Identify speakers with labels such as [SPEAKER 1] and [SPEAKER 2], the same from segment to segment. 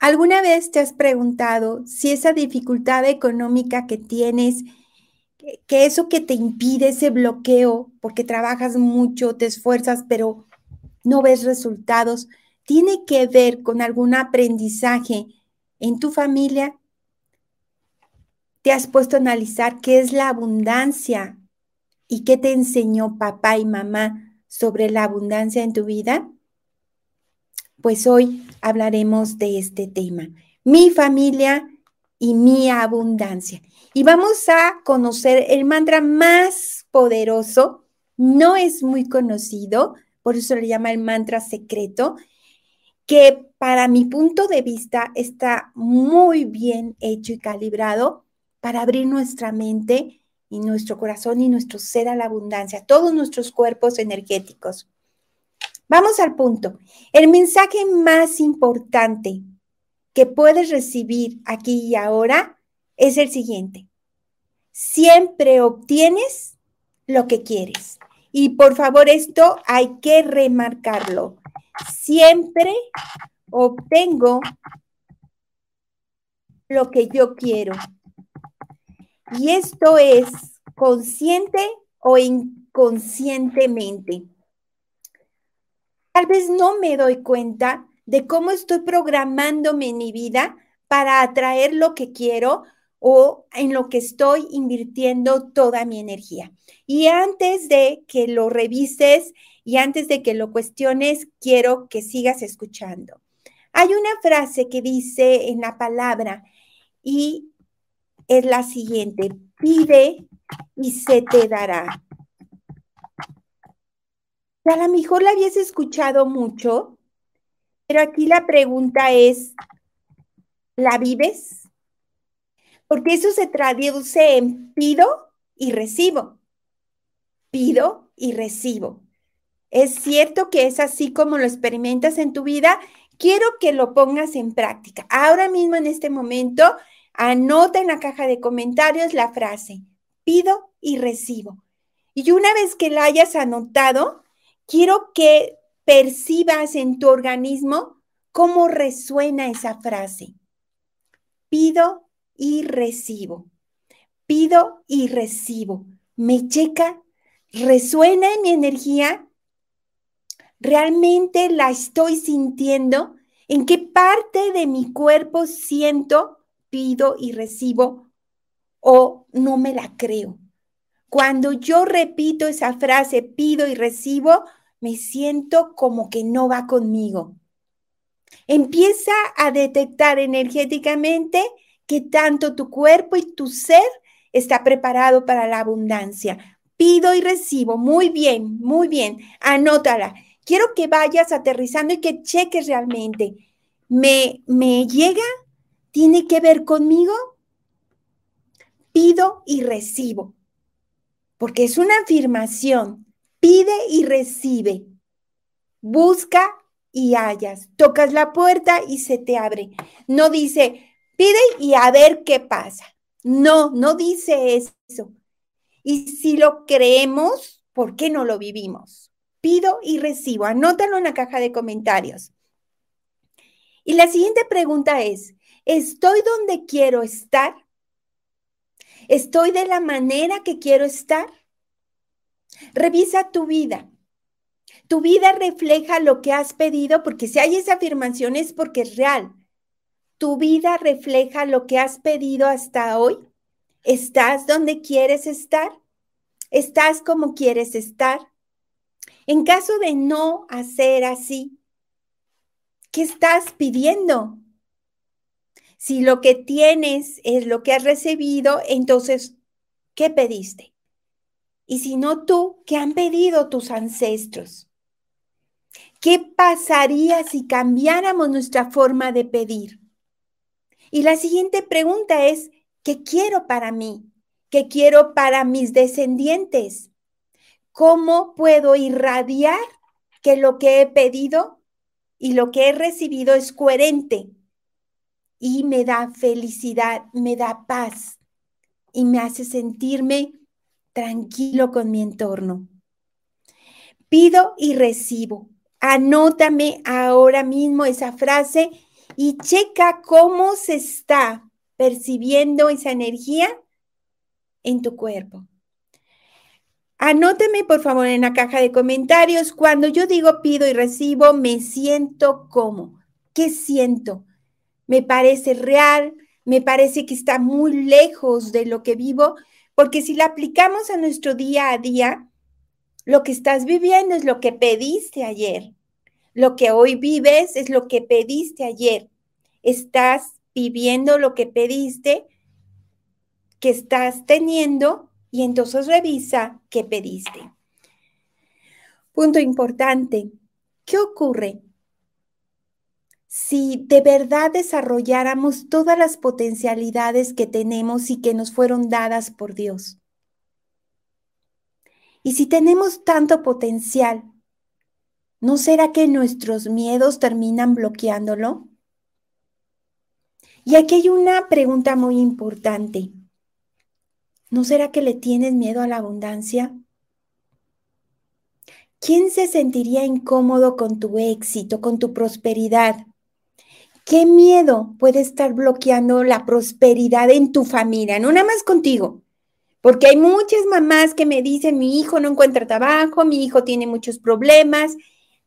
[SPEAKER 1] ¿Alguna vez te has preguntado si esa dificultad económica que tienes, que eso que te impide ese bloqueo, porque trabajas mucho, te esfuerzas, pero no ves resultados, tiene que ver con algún aprendizaje en tu familia? ¿Te has puesto a analizar qué es la abundancia y qué te enseñó papá y mamá sobre la abundancia en tu vida? Pues hoy hablaremos de este tema, mi familia y mi abundancia. Y vamos a conocer el mantra más poderoso, no es muy conocido, por eso le llama el mantra secreto, que para mi punto de vista está muy bien hecho y calibrado para abrir nuestra mente y nuestro corazón y nuestro ser a la abundancia, todos nuestros cuerpos energéticos. Vamos al punto. El mensaje más importante que puedes recibir aquí y ahora es el siguiente. Siempre obtienes lo que quieres. Y por favor, esto hay que remarcarlo. Siempre obtengo lo que yo quiero. Y esto es consciente o inconscientemente. Tal vez no me doy cuenta de cómo estoy programándome en mi vida para atraer lo que quiero o en lo que estoy invirtiendo toda mi energía. Y antes de que lo revises y antes de que lo cuestiones, quiero que sigas escuchando. Hay una frase que dice en la palabra y es la siguiente, pide y se te dará. A lo mejor la habías escuchado mucho, pero aquí la pregunta es, ¿la vives? Porque eso se traduce en pido y recibo. Pido y recibo. Es cierto que es así como lo experimentas en tu vida. Quiero que lo pongas en práctica. Ahora mismo, en este momento, anota en la caja de comentarios la frase, pido y recibo. Y una vez que la hayas anotado, quiero que percibas en tu organismo cómo resuena esa frase. Pido y recibo. Pido y recibo. Me checa, resuena en mi energía. ¿Realmente la estoy sintiendo? ¿En qué parte de mi cuerpo siento, pido y recibo? ¿O no me la creo? Cuando yo repito esa frase, pido y recibo, me siento como que no va conmigo. Empieza a detectar energéticamente que tanto tu cuerpo y tu ser está preparado para la abundancia. Pido y recibo. Muy bien, muy bien. Anótala. Quiero que vayas aterrizando y que cheques realmente. ¿Me, me llega? ¿Tiene que ver conmigo? Pido y recibo. Porque es una afirmación Pide y recibe. Busca y hallas. Tocas la puerta y se te abre. No dice, pide y a ver qué pasa. No, no dice eso. Y si lo creemos, ¿por qué no lo vivimos? Pido y recibo. Anótalo en la caja de comentarios. Y la siguiente pregunta es, ¿estoy donde quiero estar? ¿Estoy de la manera que quiero estar? Revisa tu vida. Tu vida refleja lo que has pedido, porque si hay esa afirmación es porque es real. Tu vida refleja lo que has pedido hasta hoy. ¿Estás donde quieres estar? ¿Estás como quieres estar? En caso de no hacer así, ¿qué estás pidiendo? Si lo que tienes es lo que has recibido, entonces, ¿qué pediste? Y si no tú, ¿qué han pedido tus ancestros? ¿Qué pasaría si cambiáramos nuestra forma de pedir? Y la siguiente pregunta es, ¿qué quiero para mí? ¿Qué quiero para mis descendientes? ¿Cómo puedo irradiar que lo que he pedido y lo que he recibido es coherente y me da felicidad, me da paz y me hace sentirme tranquilo con mi entorno. Pido y recibo. Anótame ahora mismo esa frase y checa cómo se está percibiendo esa energía en tu cuerpo. Anóteme, por favor, en la caja de comentarios. Cuando yo digo pido y recibo, me siento como. ¿Qué siento? ¿Me parece real? ¿Me parece que está muy lejos de lo que vivo? Porque si la aplicamos a nuestro día a día, lo que estás viviendo es lo que pediste ayer. Lo que hoy vives es lo que pediste ayer. Estás viviendo lo que pediste, que estás teniendo y entonces revisa qué pediste. Punto importante. ¿Qué ocurre si de verdad desarrolláramos todas las potencialidades que tenemos y que nos fueron dadas por Dios? Y si tenemos tanto potencial, ¿no será que nuestros miedos terminan bloqueándolo? Y aquí hay una pregunta muy importante. ¿No será que le tienes miedo a la abundancia? ¿Quién se sentiría incómodo con tu éxito, con tu prosperidad? ¿Qué miedo puede estar bloqueando la prosperidad en tu familia? No nada más contigo, porque hay muchas mamás que me dicen, mi hijo no encuentra trabajo, mi hijo tiene muchos problemas,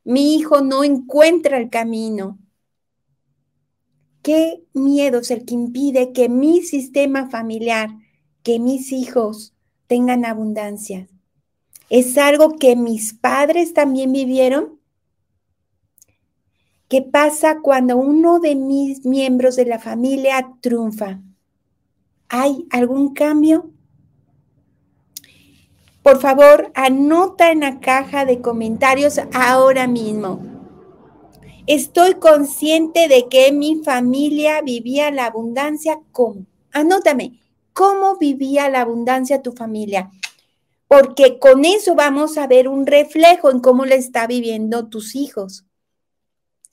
[SPEAKER 1] mi hijo no encuentra el camino. ¿Qué miedo es el que impide que mi sistema familiar que mis hijos tengan abundancia. Es algo que mis padres también vivieron. ¿Qué pasa cuando uno de mis miembros de la familia triunfa? ¿Hay algún cambio? Por favor, anota en la caja de comentarios ahora mismo. Estoy consciente de que mi familia vivía la abundancia como. Anótame, cómo vivía la abundancia tu familia, porque con eso vamos a ver un reflejo en cómo le está viviendo tus hijos.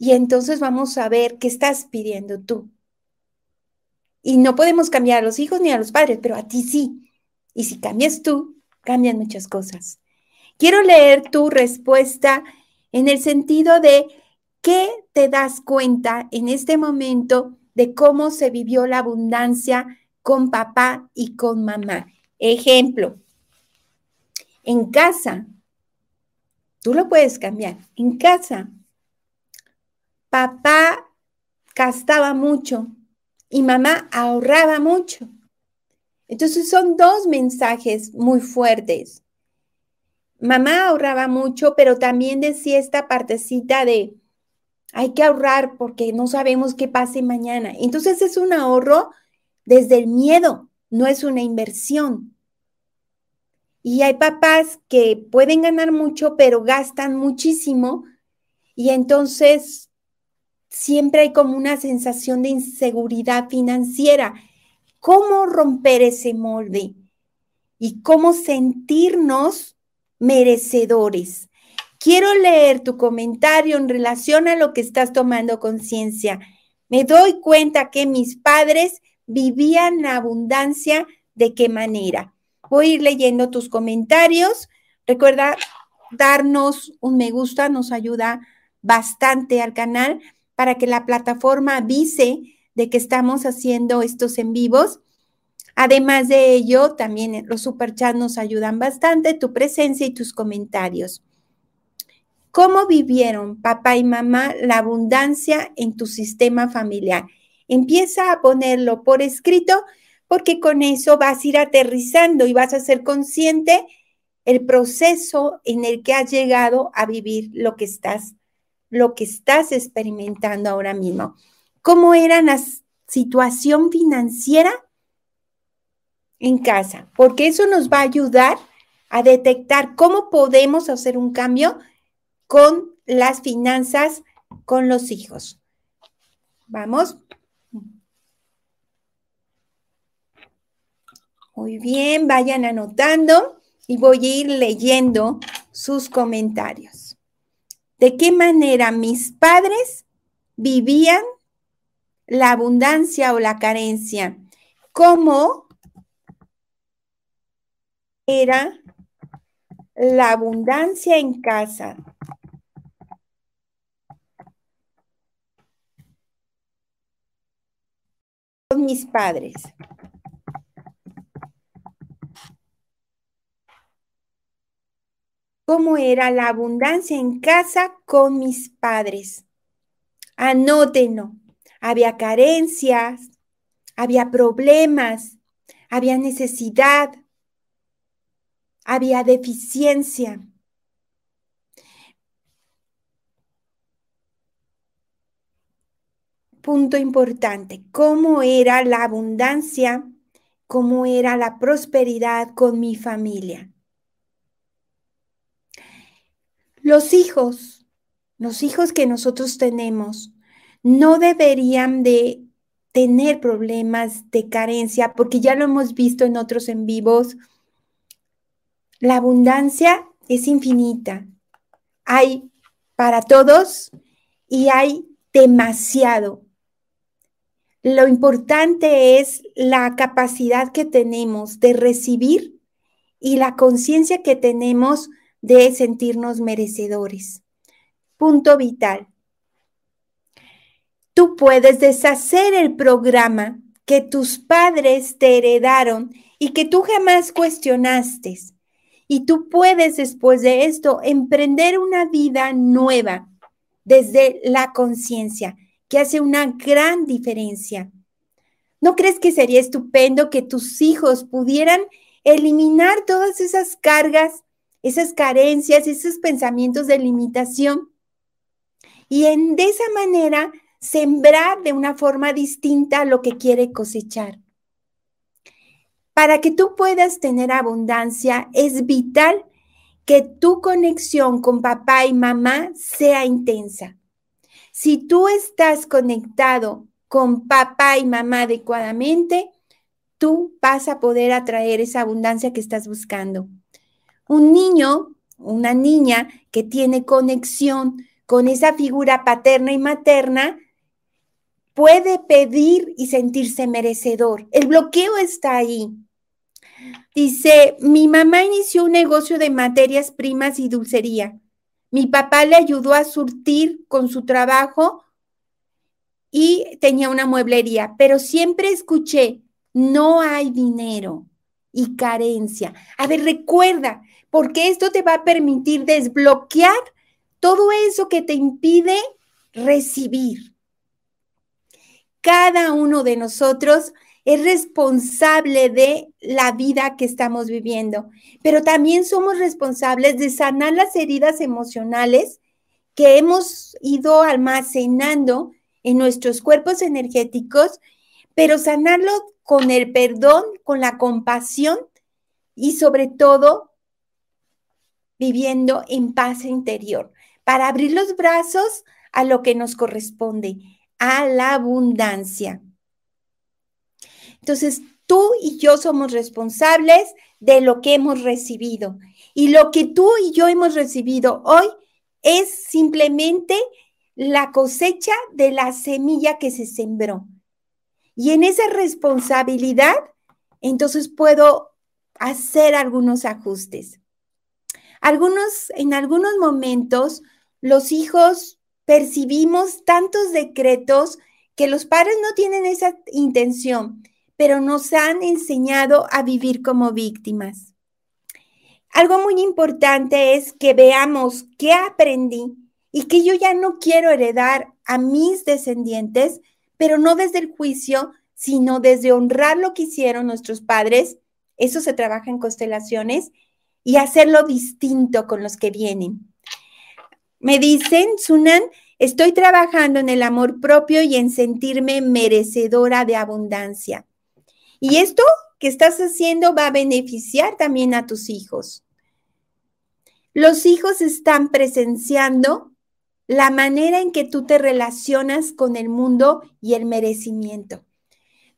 [SPEAKER 1] Y entonces vamos a ver qué estás pidiendo tú. Y no podemos cambiar a los hijos ni a los padres, pero a ti sí. Y si cambias tú, cambian muchas cosas. Quiero leer tu respuesta en el sentido de qué te das cuenta en este momento de cómo se vivió la abundancia con papá y con mamá. Ejemplo, en casa, tú lo puedes cambiar. En casa, papá gastaba mucho y mamá ahorraba mucho. Entonces son dos mensajes muy fuertes. Mamá ahorraba mucho, pero también decía esta partecita de hay que ahorrar porque no sabemos qué pase mañana. Entonces es un ahorro desde el miedo, no es una inversión. Y hay papás que pueden ganar mucho, pero gastan muchísimo y entonces siempre hay como una sensación de inseguridad financiera. ¿Cómo romper ese molde? Y cómo sentirnos merecedores. Quiero leer tu comentario en relación a lo que estás tomando conciencia. Me doy cuenta que mis padres vivían la abundancia, ¿de qué manera? Voy a ir leyendo tus comentarios. Recuerda darnos un me gusta, nos ayuda bastante al canal para que la plataforma avise de que estamos haciendo estos en vivos. Además de ello, también los superchats nos ayudan bastante, tu presencia y tus comentarios. ¿Cómo vivieron papá y mamá la abundancia en tu sistema familiar? Empieza a ponerlo por escrito porque con eso vas a ir aterrizando y vas a ser consciente el proceso en el que has llegado a vivir lo que estás lo que estás experimentando ahora mismo. ¿Cómo era la situación financiera en casa? Porque eso nos va a ayudar a detectar cómo podemos hacer un cambio con las finanzas con los hijos. Vamos. Muy bien, vayan anotando y voy a ir leyendo sus comentarios. ¿De qué manera mis padres vivían la abundancia o la carencia? ¿Cómo era la abundancia en casa? mis padres. ¿Cómo era la abundancia en casa con mis padres? Anótenlo. Había carencias, había problemas, había necesidad, había deficiencia. Punto importante, cómo era la abundancia, cómo era la prosperidad con mi familia. Los hijos, los hijos que nosotros tenemos, no deberían de tener problemas de carencia, porque ya lo hemos visto en otros en vivos. La abundancia es infinita. Hay para todos y hay demasiado. Lo importante es la capacidad que tenemos de recibir y la conciencia que tenemos de sentirnos merecedores. Punto vital. Tú puedes deshacer el programa que tus padres te heredaron y que tú jamás cuestionaste. Y tú puedes después de esto emprender una vida nueva desde la conciencia, que hace una gran diferencia. ¿No crees que sería estupendo que tus hijos pudieran eliminar todas esas cargas, esas carencias, esos pensamientos de limitación? Y en, de esa manera sembrar de una forma distinta lo que quiere cosechar. Para que tú puedas tener abundancia, es vital que tu conexión con papá y mamá sea intensa. Si tú estás conectado con papá y mamá adecuadamente, tú vas a poder atraer esa abundancia que estás buscando. Un niño, una niña que tiene conexión con esa figura paterna y materna, puede pedir y sentirse merecedor. El bloqueo está ahí. Dice, mi mamá inició un negocio de materias primas y dulcería. Mi papá le ayudó a surtir con su trabajo y tenía una mueblería, pero siempre escuché, no hay dinero y carencia. A ver, recuerda, porque esto te va a permitir desbloquear todo eso que te impide recibir. Cada uno de nosotros es responsable de la vida que estamos viviendo, pero también somos responsables de sanar las heridas emocionales que hemos ido almacenando en nuestros cuerpos energéticos, pero sanarlo con el perdón, con la compasión y sobre todo viviendo en paz interior, para abrir los brazos a lo que nos corresponde, a la abundancia. Entonces, tú y yo somos responsables de lo que hemos recibido. Y lo que tú y yo hemos recibido hoy es simplemente la cosecha de la semilla que se sembró. Y en esa responsabilidad, entonces puedo hacer algunos ajustes. Algunos, en algunos momentos, los hijos percibimos tantos decretos que los padres no tienen esa intención, pero nos han enseñado a vivir como víctimas. Algo muy importante es que veamos qué aprendí y que yo ya no quiero heredar a mis descendientes, pero no desde el juicio, sino desde honrar lo que hicieron nuestros padres. Eso se trabaja en constelaciones y hacerlo distinto con los que vienen. Me dicen, Sunan, estoy trabajando en el amor propio y en sentirme merecedora de abundancia. Y esto que estás haciendo va a beneficiar también a tus hijos. Los hijos están presenciando la manera en que tú te relacionas con el mundo y el merecimiento.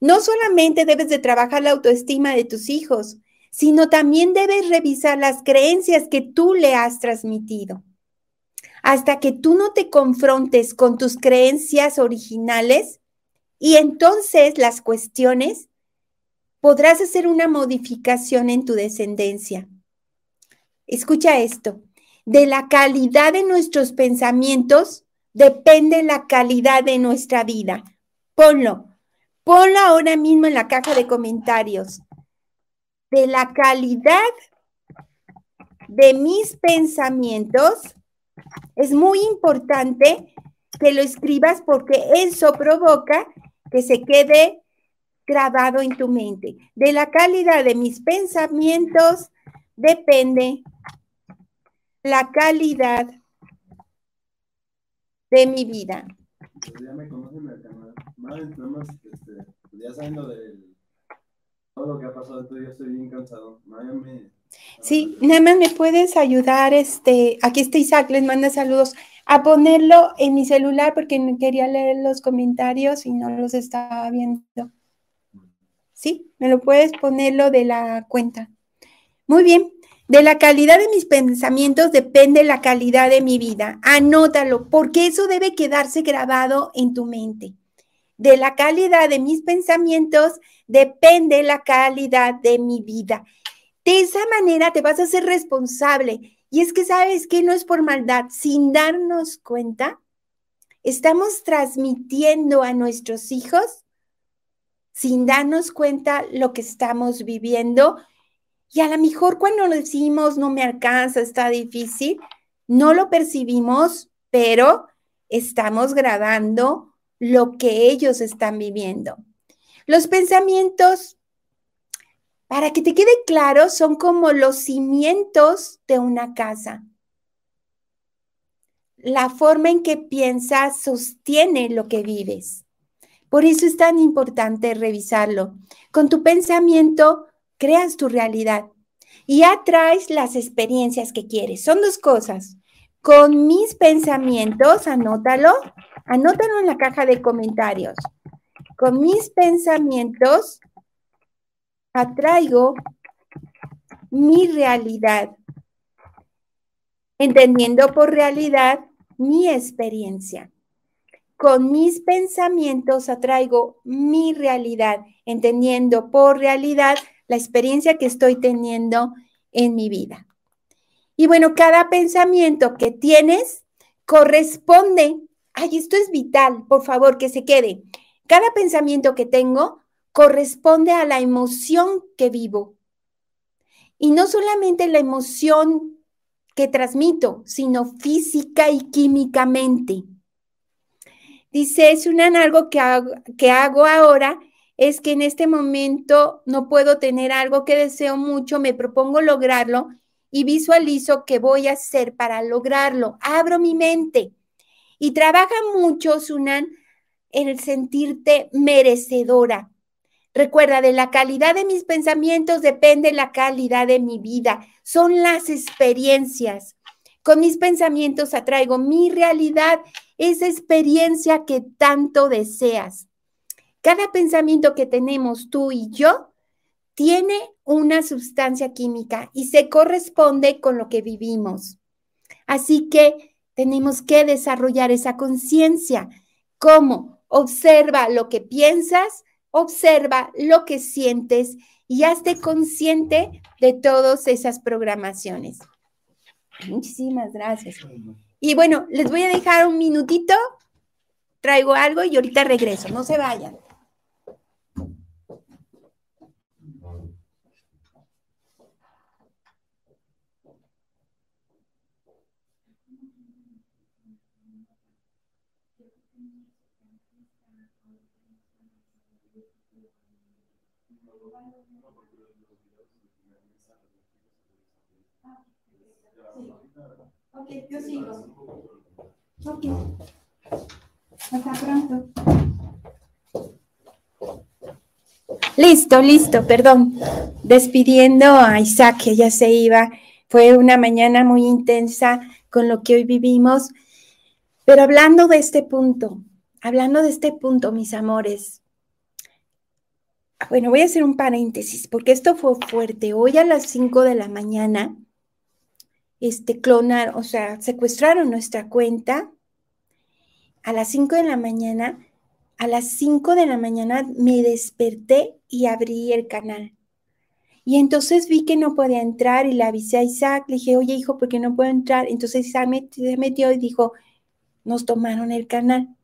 [SPEAKER 1] No solamente debes de trabajar la autoestima de tus hijos, sino también debes revisar las creencias que tú le has transmitido. Hasta que tú no te confrontes con tus creencias originales y entonces las cuestiones, podrás hacer una modificación en tu descendencia. Escucha esto. De la calidad de nuestros pensamientos depende la calidad de nuestra vida. Ponlo. Ponlo ahora mismo en la caja de comentarios. De la calidad de mis pensamientos, es muy importante que lo escribas porque eso provoca que se quede grabado en tu mente. De la calidad de mis pensamientos depende la calidad de mi vida.
[SPEAKER 2] Ya me conocen más, este, pues ya sabiendo de todo lo que ha pasado, estoy bien cansado.
[SPEAKER 1] Sí, nada más me puedes ayudar, este, aquí está Isaac, les manda saludos, a ponerlo en mi celular porque quería leer los comentarios y no los estaba viendo. ¿Sí? ¿Me lo puedes ponerlo de la cuenta? Muy bien. De la calidad de mis pensamientos depende la calidad de mi vida. Anótalo, porque eso debe quedarse grabado en tu mente. De la calidad de mis pensamientos depende la calidad de mi vida. De esa manera te vas a ser responsable. Y es que sabes que no es por maldad, sin darnos cuenta, estamos transmitiendo a nuestros hijos sin darnos cuenta lo que estamos viviendo. Y a lo mejor cuando lo decimos no me alcanza, está difícil, no lo percibimos, pero estamos grabando lo que ellos están viviendo. Los pensamientos, para que te quede claro, son como los cimientos de una casa. La forma en que piensas sostiene lo que vives. Por eso es tan importante revisarlo. Con tu pensamiento creas tu realidad y atraes las experiencias que quieres. Son dos cosas. Con mis pensamientos, anótalo, anótalo en la caja de comentarios. Con mis pensamientos atraigo mi realidad, entendiendo por realidad mi experiencia con mis pensamientos atraigo mi realidad, entendiendo por realidad la experiencia que estoy teniendo en mi vida. Y bueno, cada pensamiento que tienes corresponde, ay, esto es vital, por favor, que se quede. Cada pensamiento que tengo corresponde a la emoción que vivo. Y no solamente la emoción que transmito, sino física y químicamente. Dice Sunan, algo que hago, que hago ahora es que en este momento no puedo tener algo que deseo mucho, me propongo lograrlo y visualizo qué voy a hacer para lograrlo. Abro mi mente y trabaja mucho, Sunan, en el sentirte merecedora. Recuerda, de la calidad de mis pensamientos depende la calidad de mi vida. Son las experiencias. Con mis pensamientos atraigo mi realidad esa experiencia que tanto deseas. Cada pensamiento que tenemos tú y yo tiene una sustancia química y se corresponde con lo que vivimos. Así que tenemos que desarrollar esa conciencia. ¿Cómo? Observa lo que piensas, observa lo que sientes y hazte consciente de todas esas programaciones. Muchísimas gracias. Y bueno, les voy a dejar un minutito, traigo algo y ahorita regreso, no se vayan. Ok, yo sigo. Ok. Hasta pronto. Listo, listo, perdón. Despidiendo a Isaac, que ya se iba. Fue una mañana muy intensa con lo que hoy vivimos. Pero hablando de este punto, hablando de este punto, mis amores. Bueno, voy a hacer un paréntesis porque esto fue fuerte. Hoy a las 5 de la mañana este, clonar, o sea, secuestraron nuestra cuenta a las 5 de la mañana. A las 5 de la mañana me desperté y abrí el canal. Y entonces vi que no podía entrar y le avisé a Isaac, le dije, oye hijo, ¿por qué no puedo entrar? Entonces Isaac se metió y dijo, nos tomaron el canal.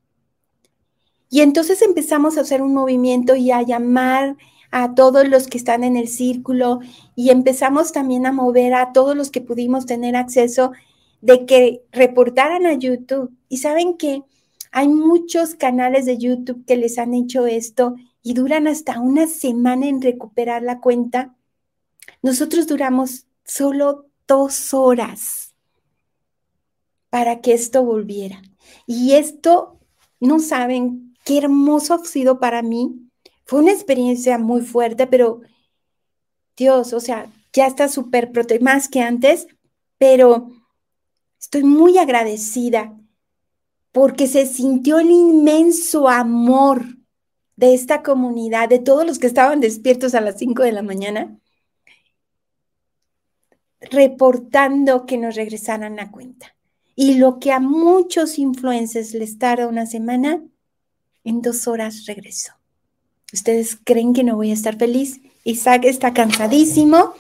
[SPEAKER 1] Y entonces empezamos a hacer un movimiento y a llamar a todos los que están en el círculo y empezamos también a mover a todos los que pudimos tener acceso de que reportaran a YouTube. Y saben que hay muchos canales de YouTube que les han hecho esto y duran hasta una semana en recuperar la cuenta. Nosotros duramos solo dos horas para que esto volviera. Y esto, no saben qué hermoso ha sido para mí. Fue una experiencia muy fuerte, pero Dios, o sea, ya está súper más que antes, pero estoy muy agradecida porque se sintió el inmenso amor de esta comunidad, de todos los que estaban despiertos a las 5 de la mañana, reportando que nos regresaran la cuenta. Y lo que a muchos influencers les tarda una semana, en dos horas regresó. ¿Ustedes creen que no voy a estar feliz? Isaac está cansadísimo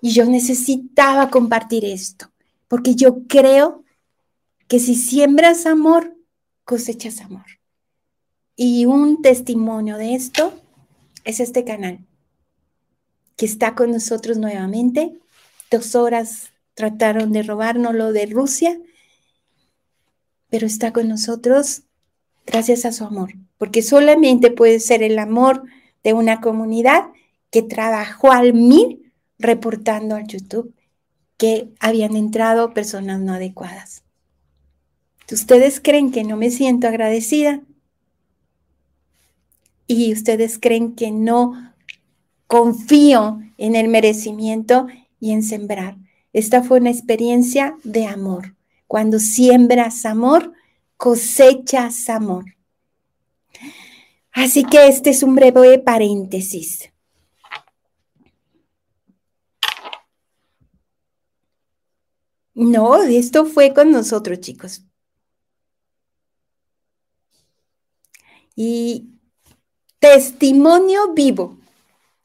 [SPEAKER 1] y yo necesitaba compartir esto, porque yo creo que si siembras amor, cosechas amor. Y un testimonio de esto es este canal, que está con nosotros nuevamente. Dos horas trataron de robarnos lo de Rusia, pero está con nosotros gracias a su amor, porque solamente puede ser el amor de una comunidad que trabajó al mil reportando al YouTube que habían entrado personas no adecuadas. ¿Ustedes creen que no me siento agradecida? ¿Y ustedes creen que no confío en el merecimiento y en sembrar? Esta fue una experiencia de amor. Cuando siembras amor, cosechas amor. Así que este es un breve paréntesis. No, esto fue con nosotros, chicos. Y testimonio vivo.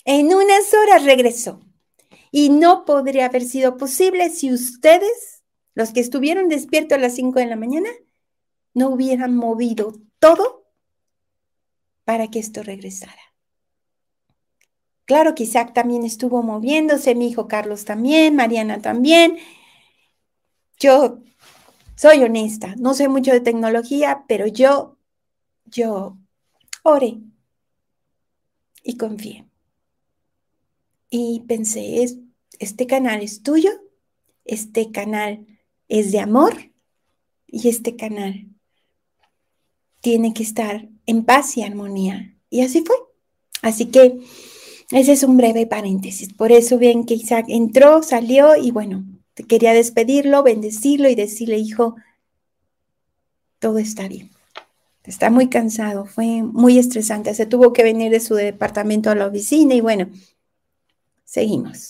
[SPEAKER 1] En unas horas regresó. Y no podría haber sido posible si ustedes, los que estuvieron despiertos a las 5 de la mañana, no hubieran movido todo para que esto regresara. Claro que Isaac también estuvo moviéndose, mi hijo Carlos también, Mariana también. Yo soy honesta, no sé mucho de tecnología, pero yo yo oré y confié. Y pensé, este canal es tuyo, este canal es de amor y este canal tiene que estar en paz y armonía. Y así fue. Así que ese es un breve paréntesis. Por eso ven que Isaac entró, salió y bueno, quería despedirlo, bendecirlo y decirle, hijo, todo está bien. Está muy cansado, fue muy estresante. Se tuvo que venir de su departamento a la oficina y bueno, seguimos.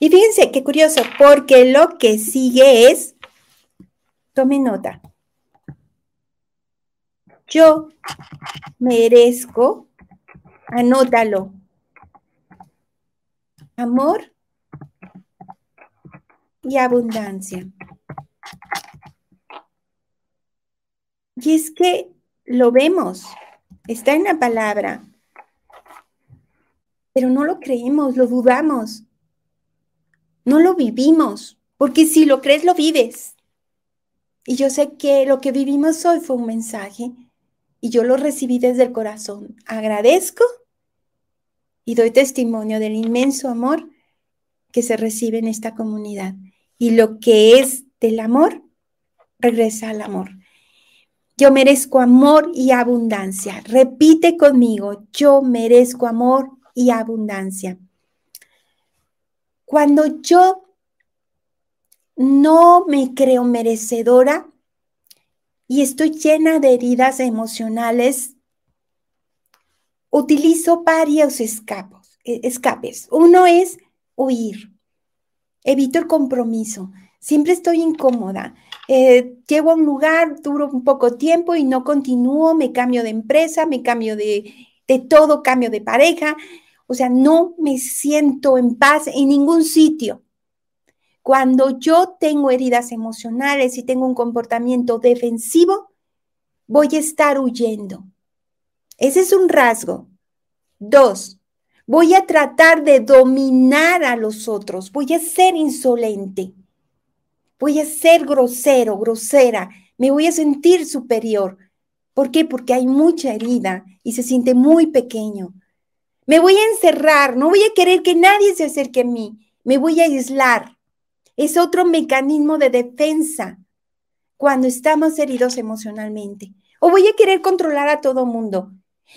[SPEAKER 1] Y fíjense qué curioso, porque lo que sigue es, tome nota, yo merezco, anótalo, amor y abundancia. Y es que lo vemos, está en la palabra, pero no lo creemos, lo dudamos, no lo vivimos, porque si lo crees, lo vives. Y yo sé que lo que vivimos hoy fue un mensaje y yo lo recibí desde el corazón. Agradezco y doy testimonio del inmenso amor que se recibe en esta comunidad. Y lo que es del amor, regresa al amor. Yo merezco amor y abundancia. Repite conmigo, yo merezco amor y abundancia. Cuando yo no me creo merecedora y estoy llena de heridas emocionales, utilizo varios e, escapes. Uno es huir. Evito el compromiso. Siempre estoy incómoda. Eh, llego a un lugar, duro un poco tiempo y no continúo, me cambio de empresa, me cambio de, de todo, cambio de pareja. O sea, no me siento en paz en ningún sitio. Cuando yo tengo heridas emocionales y tengo un comportamiento defensivo, voy a estar huyendo. Ese es un rasgo. Dos, voy a tratar de dominar a los otros, voy a ser insolente, voy a ser grosero, grosera, me voy a sentir superior. ¿Por qué? Porque hay mucha herida y se siente muy pequeño. Me voy a encerrar, no voy a querer que nadie se acerque a mí, me voy a aislar. Es otro mecanismo de defensa cuando estamos heridos emocionalmente. O voy a querer controlar a todo mundo.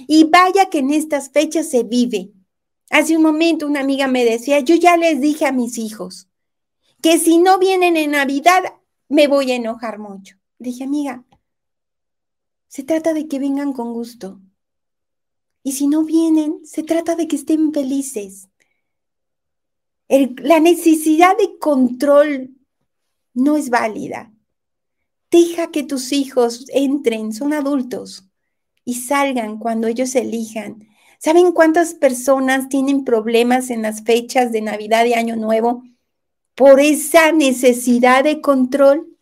[SPEAKER 1] Y vaya que en estas fechas se vive. Hace un momento una amiga me decía, yo ya les dije a mis hijos que si no vienen en Navidad me voy a enojar mucho. Dije, amiga, se trata de que vengan con gusto. Y si no vienen, se trata de que estén felices. La necesidad de control no es válida. Deja que tus hijos entren, son adultos, y salgan cuando ellos elijan. ¿Saben cuántas personas tienen problemas en las fechas de Navidad y Año Nuevo por esa necesidad de control?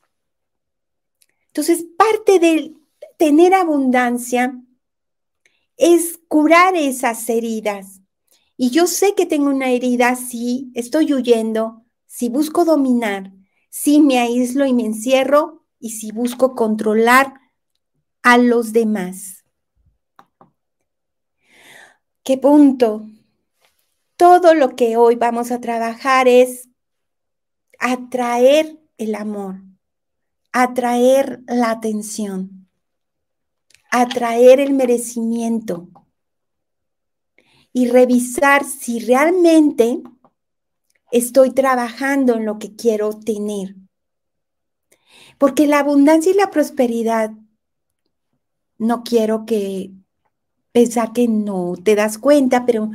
[SPEAKER 1] Entonces, parte de tener abundancia es curar esas heridas. Y yo sé que tengo una herida si estoy huyendo, si busco dominar, si me aíslo y me encierro y si busco controlar a los demás. ¿Qué punto? Todo lo que hoy vamos a trabajar es atraer el amor, atraer la atención, atraer el merecimiento y revisar si realmente estoy trabajando en lo que quiero tener. Porque la abundancia y la prosperidad, no quiero que pensar que no te das cuenta, pero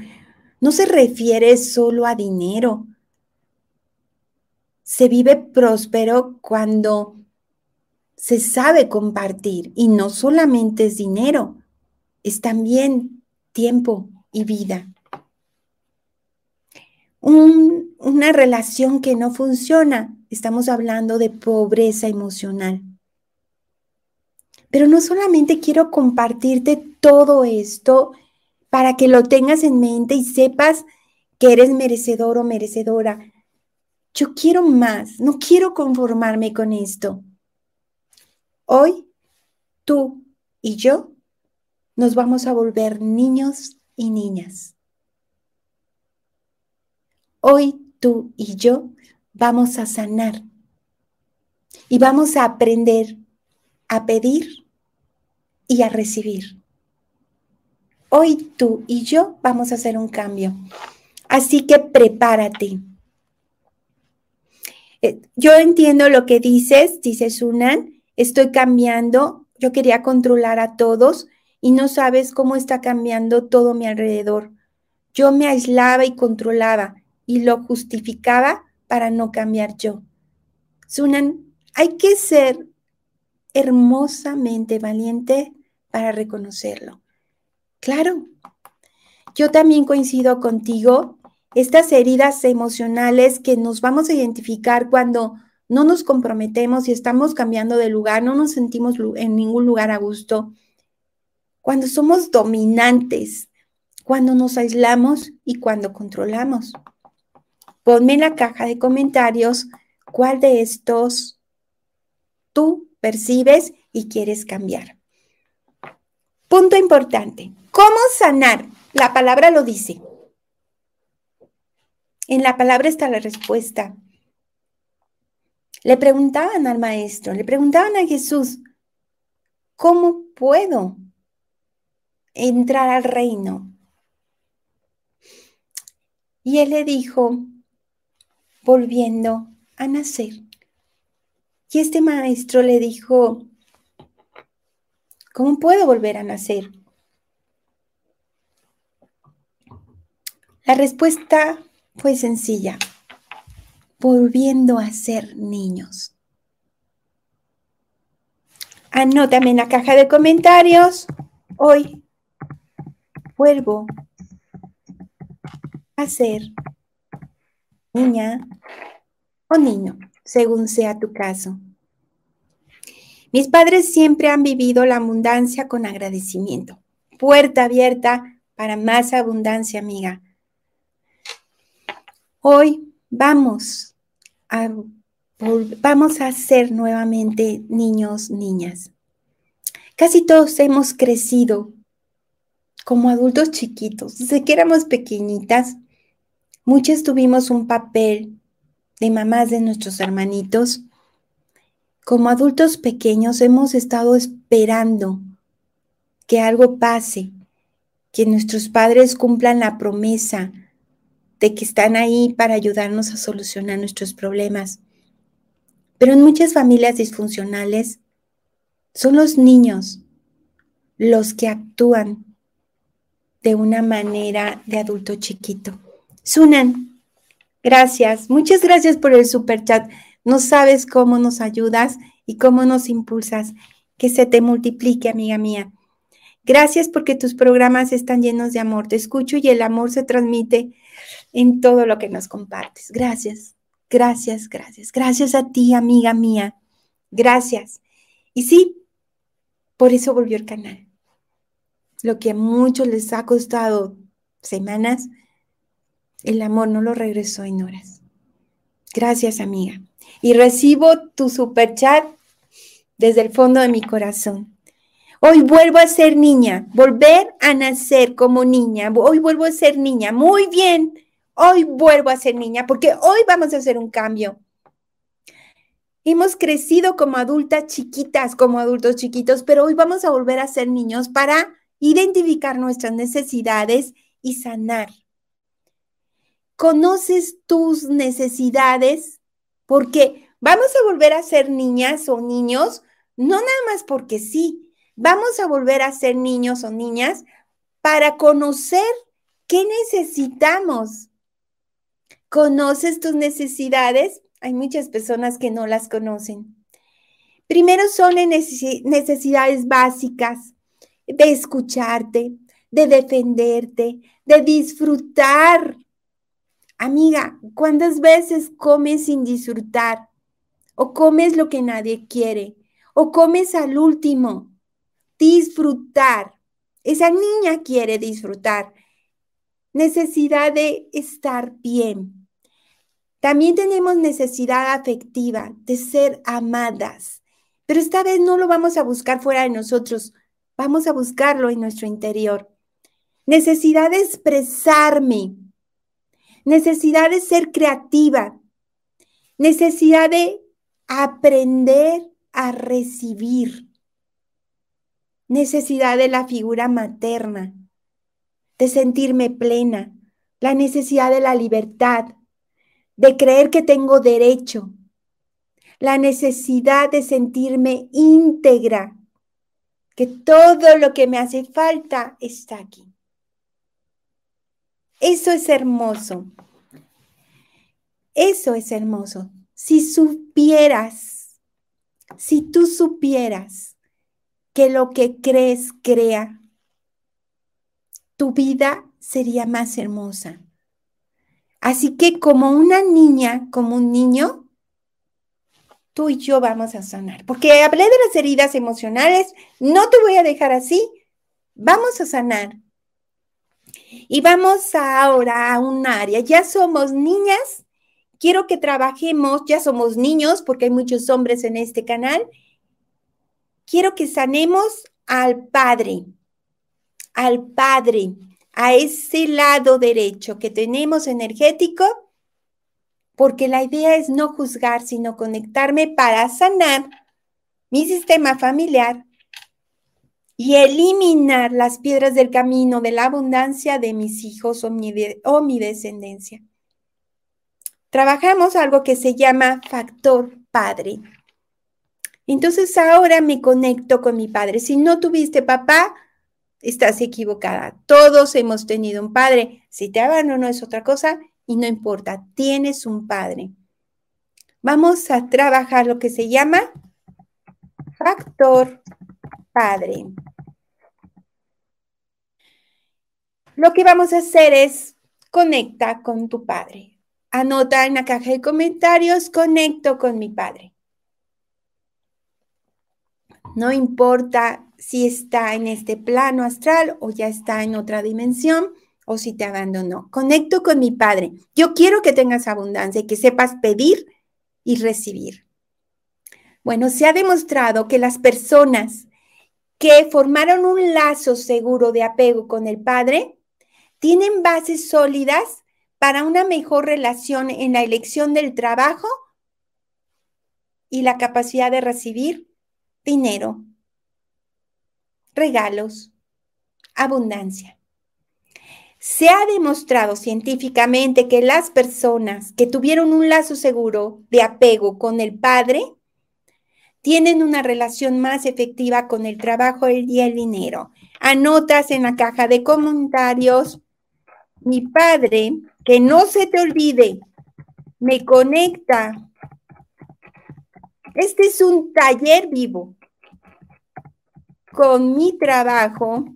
[SPEAKER 1] no se refiere solo a dinero. Se vive próspero cuando se sabe compartir y no solamente es dinero, es también tiempo y vida. una relación que no funciona estamos hablando de pobreza emocional. Pero no solamente quiero compartirte todo esto para que lo tengas en mente y sepas que eres merecedor o merecedora. Yo quiero más, no quiero conformarme con esto. Hoy, tú y yo nos vamos a volver niños y niñas. Hoy, tú y yo vamos a sanar y vamos a aprender a pedir y a recibir. Hoy tú y yo vamos a hacer un cambio. Así que prepárate. Eh, yo entiendo lo que dices, dice Sunan, estoy cambiando, yo quería controlar a todos y no sabes cómo está cambiando todo mi alrededor. Yo me aislaba y controlaba y lo justificaba para no cambiar yo. Sunan, hay que ser hermosamente valiente para reconocerlo. Claro, yo también coincido contigo. Estas heridas emocionales que nos vamos a identificar cuando no nos comprometemos y estamos cambiando de lugar, no nos sentimos en ningún lugar a gusto, cuando somos dominantes, cuando nos aislamos y cuando controlamos. Ponme en la caja de comentarios cuál de estos tú percibes y quieres cambiar. Punto importante. ¿Cómo sanar? La palabra lo dice. En la palabra está la respuesta. Le preguntaban al maestro, le preguntaban a Jesús, ¿cómo puedo entrar al reino? Y él le dijo, volviendo a nacer. Y este maestro le dijo, ¿cómo puedo volver a nacer? La respuesta fue sencilla, volviendo a ser niños. Anótame en la caja de comentarios. Hoy vuelvo a ser niña o niño, según sea tu caso. Mis padres siempre han vivido la abundancia con agradecimiento. Puerta abierta para más abundancia, amiga. Hoy vamos a, vamos a ser nuevamente niños, niñas. Casi todos hemos crecido como adultos chiquitos. Desde que éramos pequeñitas, muchas tuvimos un papel de mamás de nuestros hermanitos. Como adultos pequeños hemos estado esperando que algo pase, que nuestros padres cumplan la promesa de que están ahí para ayudarnos a solucionar nuestros problemas. Pero en muchas familias disfuncionales son los niños los que actúan de una manera de adulto chiquito. Sunan, gracias. Muchas gracias por el super chat. No sabes cómo nos ayudas y cómo nos impulsas. Que se te multiplique, amiga mía. Gracias porque tus programas están llenos de amor. Te escucho y el amor se transmite en todo lo que nos compartes. Gracias, gracias, gracias. Gracias a ti, amiga mía. Gracias. Y sí, por eso volvió el canal. Lo que a muchos les ha costado semanas, el amor no lo regresó en horas. Gracias, amiga. Y recibo tu super chat desde el fondo de mi corazón. Hoy vuelvo a ser niña, volver a nacer como niña. Hoy vuelvo a ser niña. Muy bien. Hoy vuelvo a ser niña porque hoy vamos a hacer un cambio. Hemos crecido como adultas chiquitas, como adultos chiquitos, pero hoy vamos a volver a ser niños para identificar nuestras necesidades y sanar. ¿Conoces tus necesidades? Porque vamos a volver a ser niñas o niños, no nada más porque sí, vamos a volver a ser niños o niñas para conocer qué necesitamos. ¿Conoces tus necesidades? Hay muchas personas que no las conocen. Primero son necesidades básicas de escucharte, de defenderte, de disfrutar. Amiga, ¿cuántas veces comes sin disfrutar? ¿O comes lo que nadie quiere? ¿O comes al último? disfrutar. Esa niña quiere disfrutar. Necesidad de estar bien. También tenemos necesidad afectiva de ser amadas, pero esta vez no lo vamos a buscar fuera de nosotros, vamos a buscarlo en nuestro interior. Necesidad de expresarme, necesidad de ser creativa, necesidad de aprender a recibir. Necesidad de la figura materna, de sentirme plena, la necesidad de la libertad, de creer que tengo derecho, la necesidad de sentirme íntegra, que todo lo que me hace falta está aquí. Eso es hermoso. Eso es hermoso. Si supieras, si tú supieras que lo que crees crea, tu vida sería más hermosa. Así que como una niña, como un niño, tú y yo vamos a sanar. Porque hablé de las heridas emocionales, no te voy a dejar así, vamos a sanar. Y vamos ahora a un área, ya somos niñas, quiero que trabajemos, ya somos niños, porque hay muchos hombres en este canal, quiero que sanemos al Padre, al Padre, a ese lado derecho que tenemos energético, porque la idea es no juzgar, sino conectarme para sanar mi sistema familiar y eliminar las piedras del camino de la abundancia de mis hijos o mi, o mi descendencia. Trabajamos algo que se llama factor padre. Entonces ahora me conecto con mi padre. Si no tuviste papá, estás equivocada. Todos hemos tenido un padre. Si te no es otra cosa y no importa, tienes un padre. Vamos a trabajar lo que se llama factor padre. Lo que vamos a hacer es conecta con tu padre. Anota en la caja de comentarios, conecto con mi padre. No importa si está en este plano astral o ya está en otra dimensión o si te abandonó. Conecto con mi Padre. Yo quiero que tengas abundancia y que sepas pedir y recibir. Bueno, se ha demostrado que las personas que formaron un lazo seguro de apego con el Padre tienen bases sólidas para una mejor relación en la elección del trabajo y la capacidad de recibir dinero, regalos, abundancia. Se ha demostrado científicamente que las personas que tuvieron un lazo seguro de apego con el padre tienen una relación más efectiva con el trabajo y el dinero. Anotas en la caja de comentarios, mi padre, que no se te olvide, me conecta. Este es un taller vivo con mi trabajo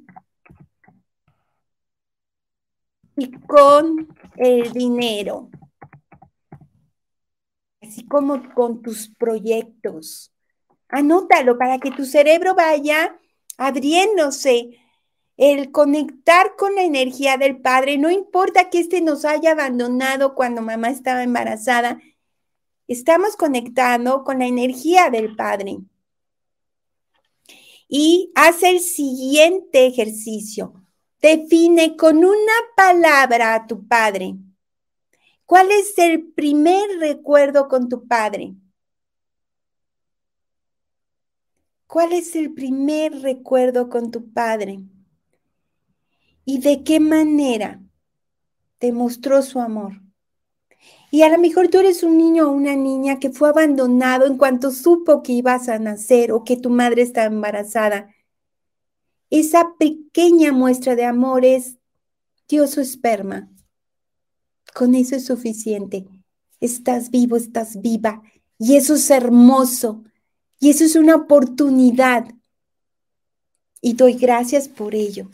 [SPEAKER 1] y con el dinero, así como con tus proyectos. Anótalo para que tu cerebro vaya abriéndose. El conectar con la energía del Padre, no importa que éste nos haya abandonado cuando mamá estaba embarazada, estamos conectando con la energía del Padre. Y hace el siguiente ejercicio. Define con una palabra a tu padre. ¿Cuál es el primer recuerdo con tu padre? ¿Cuál es el primer recuerdo con tu padre? ¿Y de qué manera te mostró su amor? Y a lo mejor tú eres un niño o una niña que fue abandonado en cuanto supo que ibas a nacer o que tu madre estaba embarazada. Esa pequeña muestra de amor es Dios su esperma. Con eso es suficiente. Estás vivo, estás viva. Y eso es hermoso. Y eso es una oportunidad. Y doy gracias por ello.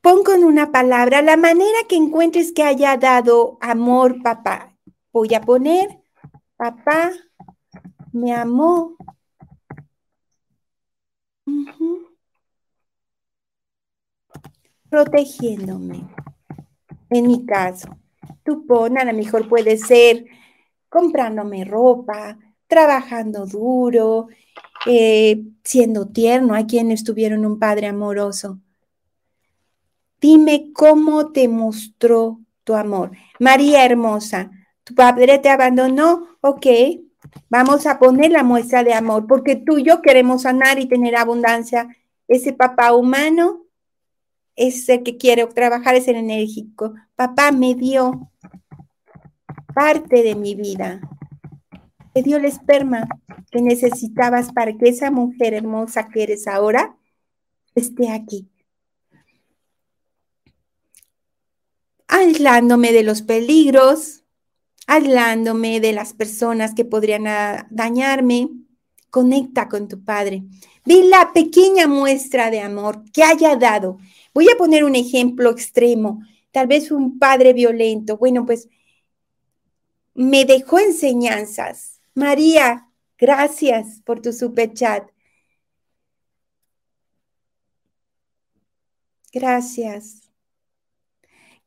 [SPEAKER 1] Pon con una palabra la manera que encuentres que haya dado amor papá. Voy a poner, papá me amó. Protegiéndome. En mi caso, tú pon, a lo mejor puede ser comprándome ropa, trabajando duro, eh, siendo tierno. Hay quienes tuvieron un padre amoroso Dime cómo te mostró tu amor. María hermosa, ¿tu padre te abandonó? Ok, vamos a poner la muestra de amor, porque tú y yo queremos sanar y tener abundancia. Ese papá humano es el que quiere trabajar, es el enérgico. Papá me dio parte de mi vida. Te dio el esperma que necesitabas para que esa mujer hermosa que eres ahora esté aquí. aislándome de los peligros, aislándome de las personas que podrían dañarme. Conecta con tu Padre. Ve la pequeña muestra de amor que haya dado. Voy a poner un ejemplo extremo. Tal vez un padre violento. Bueno, pues me dejó enseñanzas. María, gracias por tu super chat. Gracias.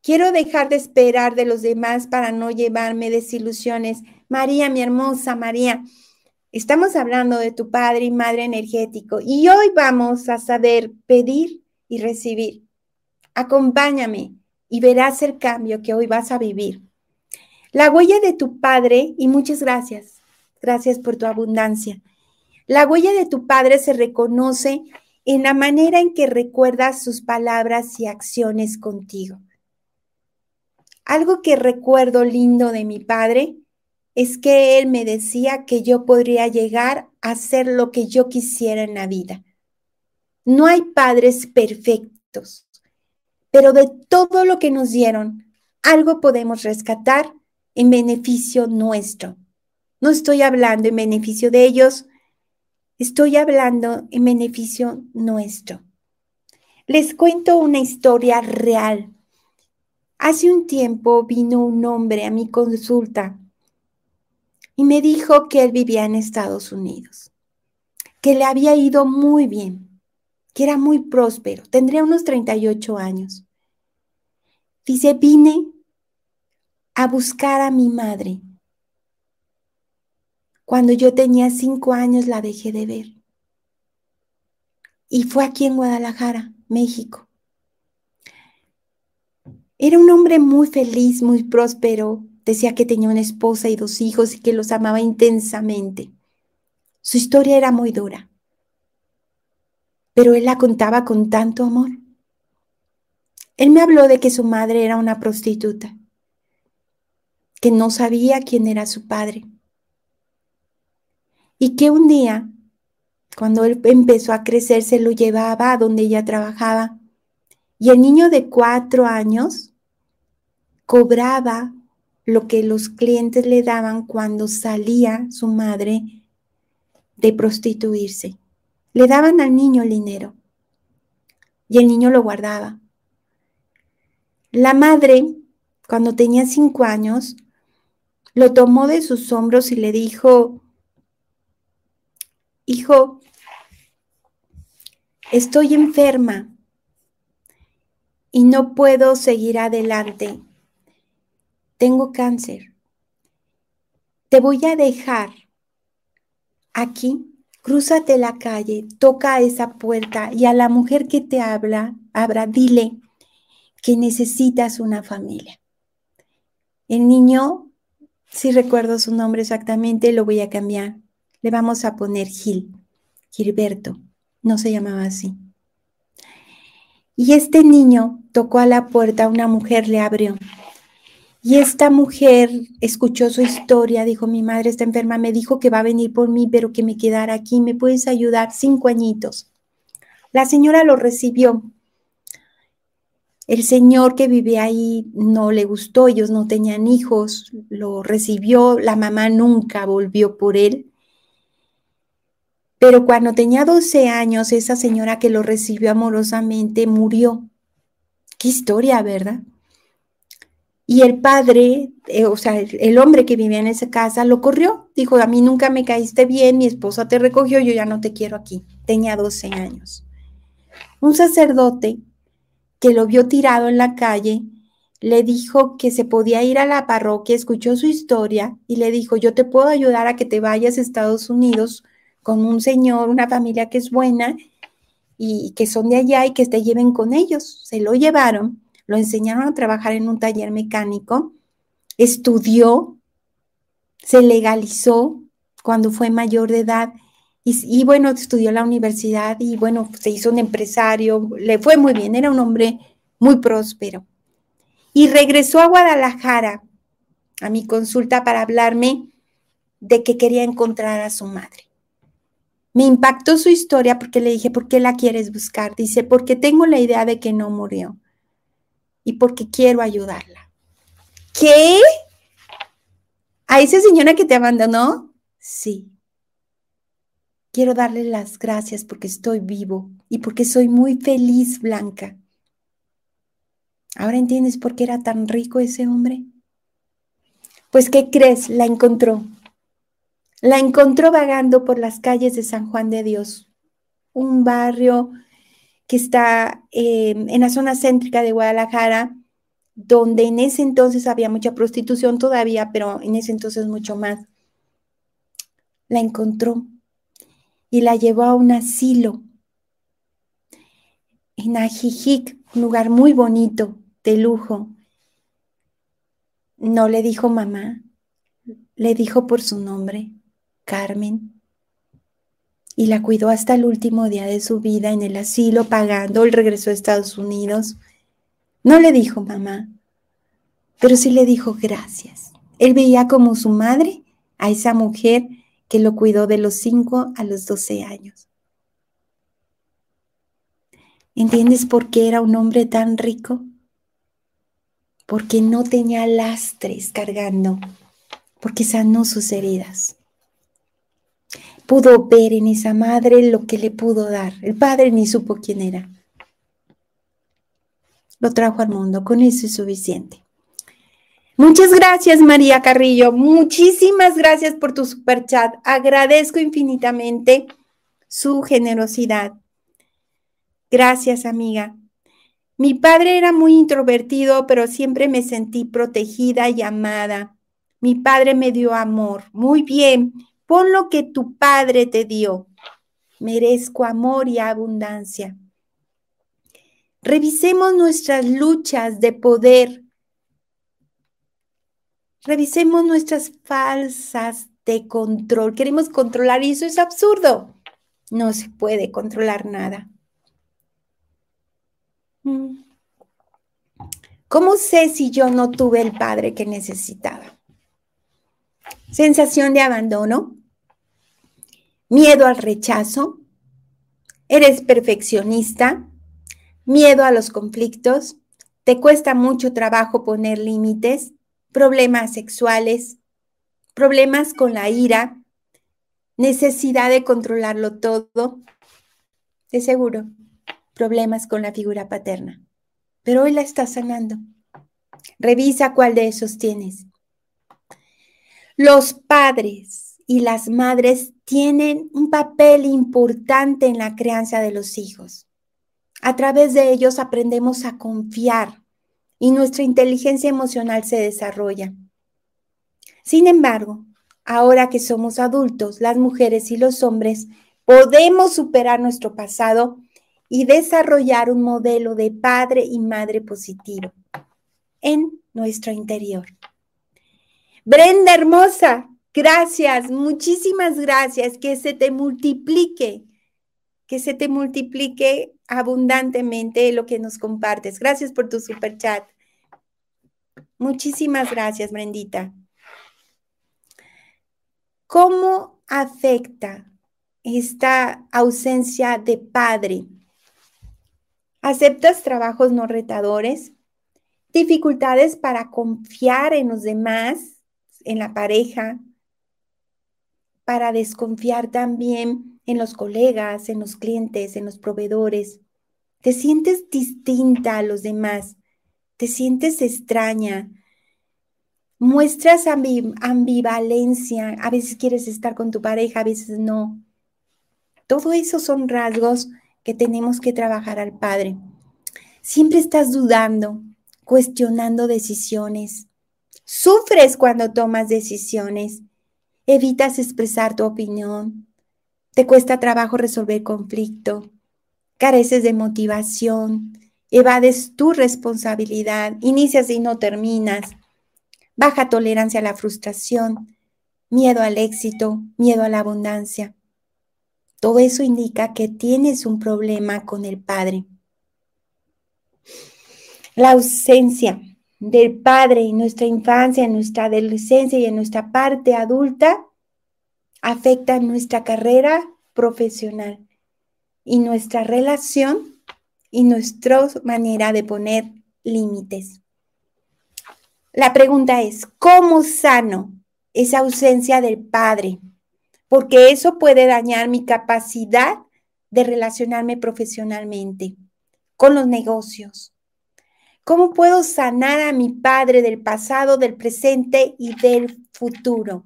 [SPEAKER 1] Quiero dejar de esperar de los demás para no llevarme desilusiones. María, mi hermosa María, estamos hablando de tu padre y madre energético y hoy vamos a saber pedir y recibir. Acompáñame y verás el cambio que hoy vas a vivir. La huella de tu padre, y muchas gracias, gracias por tu abundancia. La huella de tu padre se reconoce en la manera en que recuerdas sus palabras y acciones contigo. Algo que recuerdo lindo de mi padre es que él me decía que yo podría llegar a hacer lo que yo quisiera en la vida. No hay padres perfectos, pero de todo lo que nos dieron, algo podemos rescatar en beneficio nuestro. No estoy hablando en beneficio de ellos, estoy hablando en beneficio nuestro. Les cuento una historia real Hace un tiempo vino un hombre a mi consulta y me dijo que él vivía en Estados Unidos. que le había ido muy bien, que era muy próspero, tendría unos 38 años. Dice, vine a buscar a mi madre. Cuando yo tenía cinco años la dejé de ver. Y fue aquí en Guadalajara, México. Era un hombre muy feliz, muy próspero. Decía que tenía una esposa y dos hijos y que los amaba intensamente. Su historia era muy dura, pero él la contaba con tanto amor. Él me habló de que su madre era una prostituta, que no sabía quién era su padre, y que un día, cuando él empezó a crecer, se lo llevaba a donde ella trabajaba, y el niño de cuatro años cobraba lo que los clientes le daban cuando salía su madre de prostituirse. Le daban al niño el dinero y el niño lo guardaba. La madre, cuando tenía cinco años, lo tomó de sus hombros y le dijo, hijo, estoy enferma y no puedo seguir adelante. Tengo cáncer. Te voy a dejar aquí, crúzate la calle, toca esa puerta y a la mujer que te habla, abra, dile que necesitas una familia. El niño, si recuerdo su nombre exactamente, lo voy a cambiar. Le vamos a poner Gil, Gilberto, no se llamaba así. Y este niño tocó a la puerta, una mujer le abrió. Y esta mujer escuchó su historia, dijo, mi madre está enferma, me dijo que va a venir por mí, pero que me quedara aquí, ¿me puedes ayudar? Cinco añitos. La señora lo recibió. El señor que vivía ahí no le gustó, ellos no tenían hijos, lo recibió, la mamá nunca volvió por él. Pero cuando tenía 12 años, esa señora que lo recibió amorosamente murió. Qué historia, ¿verdad? Y el padre, eh, o sea, el, hombre que vivía en esa casa, lo corrió. Dijo, a mí nunca me caíste bien, mi esposa te recogió, yo ya no te quiero aquí. Tenía 12 años. Un sacerdote que lo vio tirado en la calle, le dijo que se podía ir a la parroquia, escuchó su historia y le dijo, yo te puedo ayudar a que te vayas a Estados Unidos con un señor, una familia que es buena y que son de allá y que te lleven con ellos. Se lo llevaron lo enseñaron a trabajar en un taller mecánico, estudió, se legalizó cuando fue mayor de edad y, bueno, estudió la universidad y bueno, se hizo un empresario, le fue muy bien, era un hombre muy próspero. Y regresó a Guadalajara a mi consulta para hablarme de que quería encontrar a su madre. Me impactó su historia porque le dije, ¿por qué la quieres buscar? Dice, porque tengo la idea de que no murió y porque quiero ayudarla. ¿Qué? ¿A esa señora que te abandonó? Sí. Quiero darle las gracias porque estoy vivo y porque soy muy feliz, Blanca. ¿Ahora entiendes por qué era tan rico ese hombre? Pues, ¿qué crees? La encontró. La encontró vagando por las calles de San Juan de Dios, un barrio que está em, en la zona céntrica de Guadalajara, donde en ese entonces había mucha prostitución todavía, pero en ese entonces mucho más. La encontró y la llevó a un asilo en Ajijic, un lugar muy bonito, de lujo. No le dijo mamá, le dijo por su nombre, Carmen y la cuidó hasta el último día de su vida en el asilo pagando el regreso a Estados Unidos. No le dijo mamá, pero sí le dijo gracias. Él veía como su madre a esa mujer que lo cuidó de los 5 a los 12 años. ¿Entiendes por qué era un hombre tan rico? Porque no tenía lastres cargando, porque sanó sus heridas pudo ver en esa madre lo que le pudo dar. El padre ni supo quién era. Lo trajo al mundo, con eso es suficiente. Muchas gracias, María Carrillo. Muchísimas gracias por tu super chat. Agradezco infinitamente su generosidad. Gracias, amiga. Mi padre era muy introvertido, pero siempre me sentí protegida y amada. Mi padre me dio amor. Muy bien, pon lo que tu padre te dio. Merezco amor y abundancia. Revisemos nuestras luchas de poder. Revisemos nuestras falsas de control. Queremos controlar y eso es absurdo. No se puede controlar nada. Mm. ¿Cómo sé si yo no tuve el padre que necesitaba? Sensación de abandono, miedo al rechazo, eres perfeccionista, miedo a los conflictos, te cuesta mucho trabajo poner límites, problemas sexuales, problemas con la ira, necesidad de controlarlo todo, de seguro, problemas con la figura paterna. Pero hoy la estás sanando. Revisa cuál de esos tienes. Los padres y las madres tienen un papel importante en la crianza de los hijos. A través de ellos aprendemos a confiar y nuestra inteligencia emocional se desarrolla. Sin embargo, ahora que somos adultos, las mujeres y los hombres podemos superar nuestro pasado y desarrollar un modelo de padre y madre positivo en nuestro interior. Brenda hermosa, gracias, muchísimas gracias, que se te multiplique, que se te multiplique abundantemente lo que nos compartes. Gracias por tu super chat. Muchísimas gracias, Brendita. ¿Cómo afecta esta ausencia de padre? ¿Aceptas trabajos no retadores? ¿Dificultades para confiar en los demás, en la pareja? ¿Para desconfiar también en los colegas, en los clientes, en los proveedores. Te sientes distinta a los demás, te sientes extraña, muestras ambivalencia, a veces quieres estar con tu pareja, a veces no. Todo eso son rasgos que tenemos que trabajar al Padre. Siempre estás dudando, cuestionando decisiones. Sufres cuando tomas decisiones. Evitas expresar tu opinión. Te cuesta trabajo resolver conflicto, careces de motivación, evades tu responsabilidad, inicias y no terminas, baja tolerancia a la frustración, miedo al éxito, miedo a la abundancia. Todo eso indica que tienes un problema con el Padre. La ausencia del Padre en nuestra infancia, en nuestra adolescencia y en nuestra parte adulta afecta nuestra carrera profesional y nuestra relación y nuestra manera de poner límites. La pregunta es, ¿cómo sano esa ausencia del padre? Porque eso puede dañar mi capacidad de relacionarme profesionalmente con los negocios. ¿Cómo puedo sanar a mi padre del pasado, del presente y del futuro?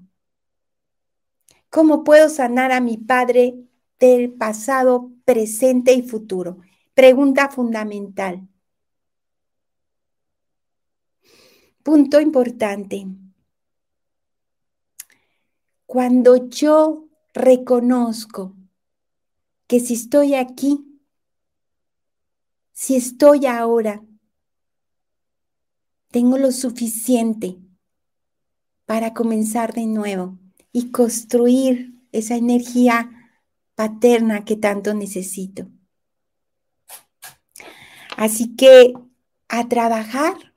[SPEAKER 1] ¿Cómo puedo sanar a mi padre del pasado, presente y futuro? Pregunta fundamental. Punto importante. Cuando yo reconozco que si estoy aquí, si estoy ahora, tengo lo suficiente para comenzar de nuevo y construir esa energía paterna que tanto necesito. Así que a trabajar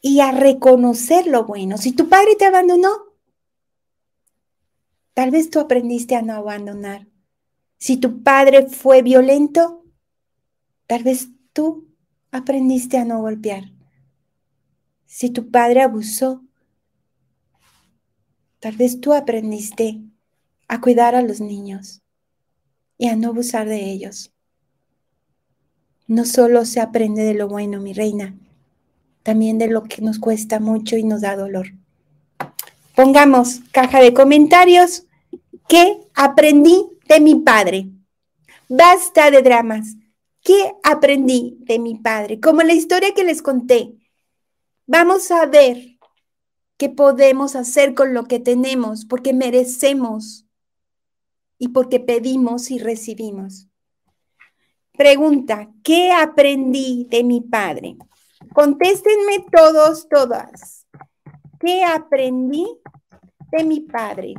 [SPEAKER 1] y a reconocer lo bueno. Si tu padre te abandonó, tal vez tú aprendiste a no abandonar. Si tu padre fue violento, tal vez tú aprendiste a no golpear. Si tu padre abusó, Tal vez tú aprendiste a cuidar a los niños y a no abusar de ellos. No solo se aprende de lo bueno, mi reina, también de lo que nos cuesta mucho y nos da dolor. Pongamos caja de comentarios. ¿Qué aprendí de mi padre. Basta de dramas. ¿Qué aprendí de mi padre? Como la historia que les conté. Vamos a ver qué podemos hacer con lo que tenemos, porque merecemos y porque pedimos y recibimos. Pregunta, ¿qué aprendí de mi padre? Contéstenme todos, todas. ¿Qué aprendí de mi padre?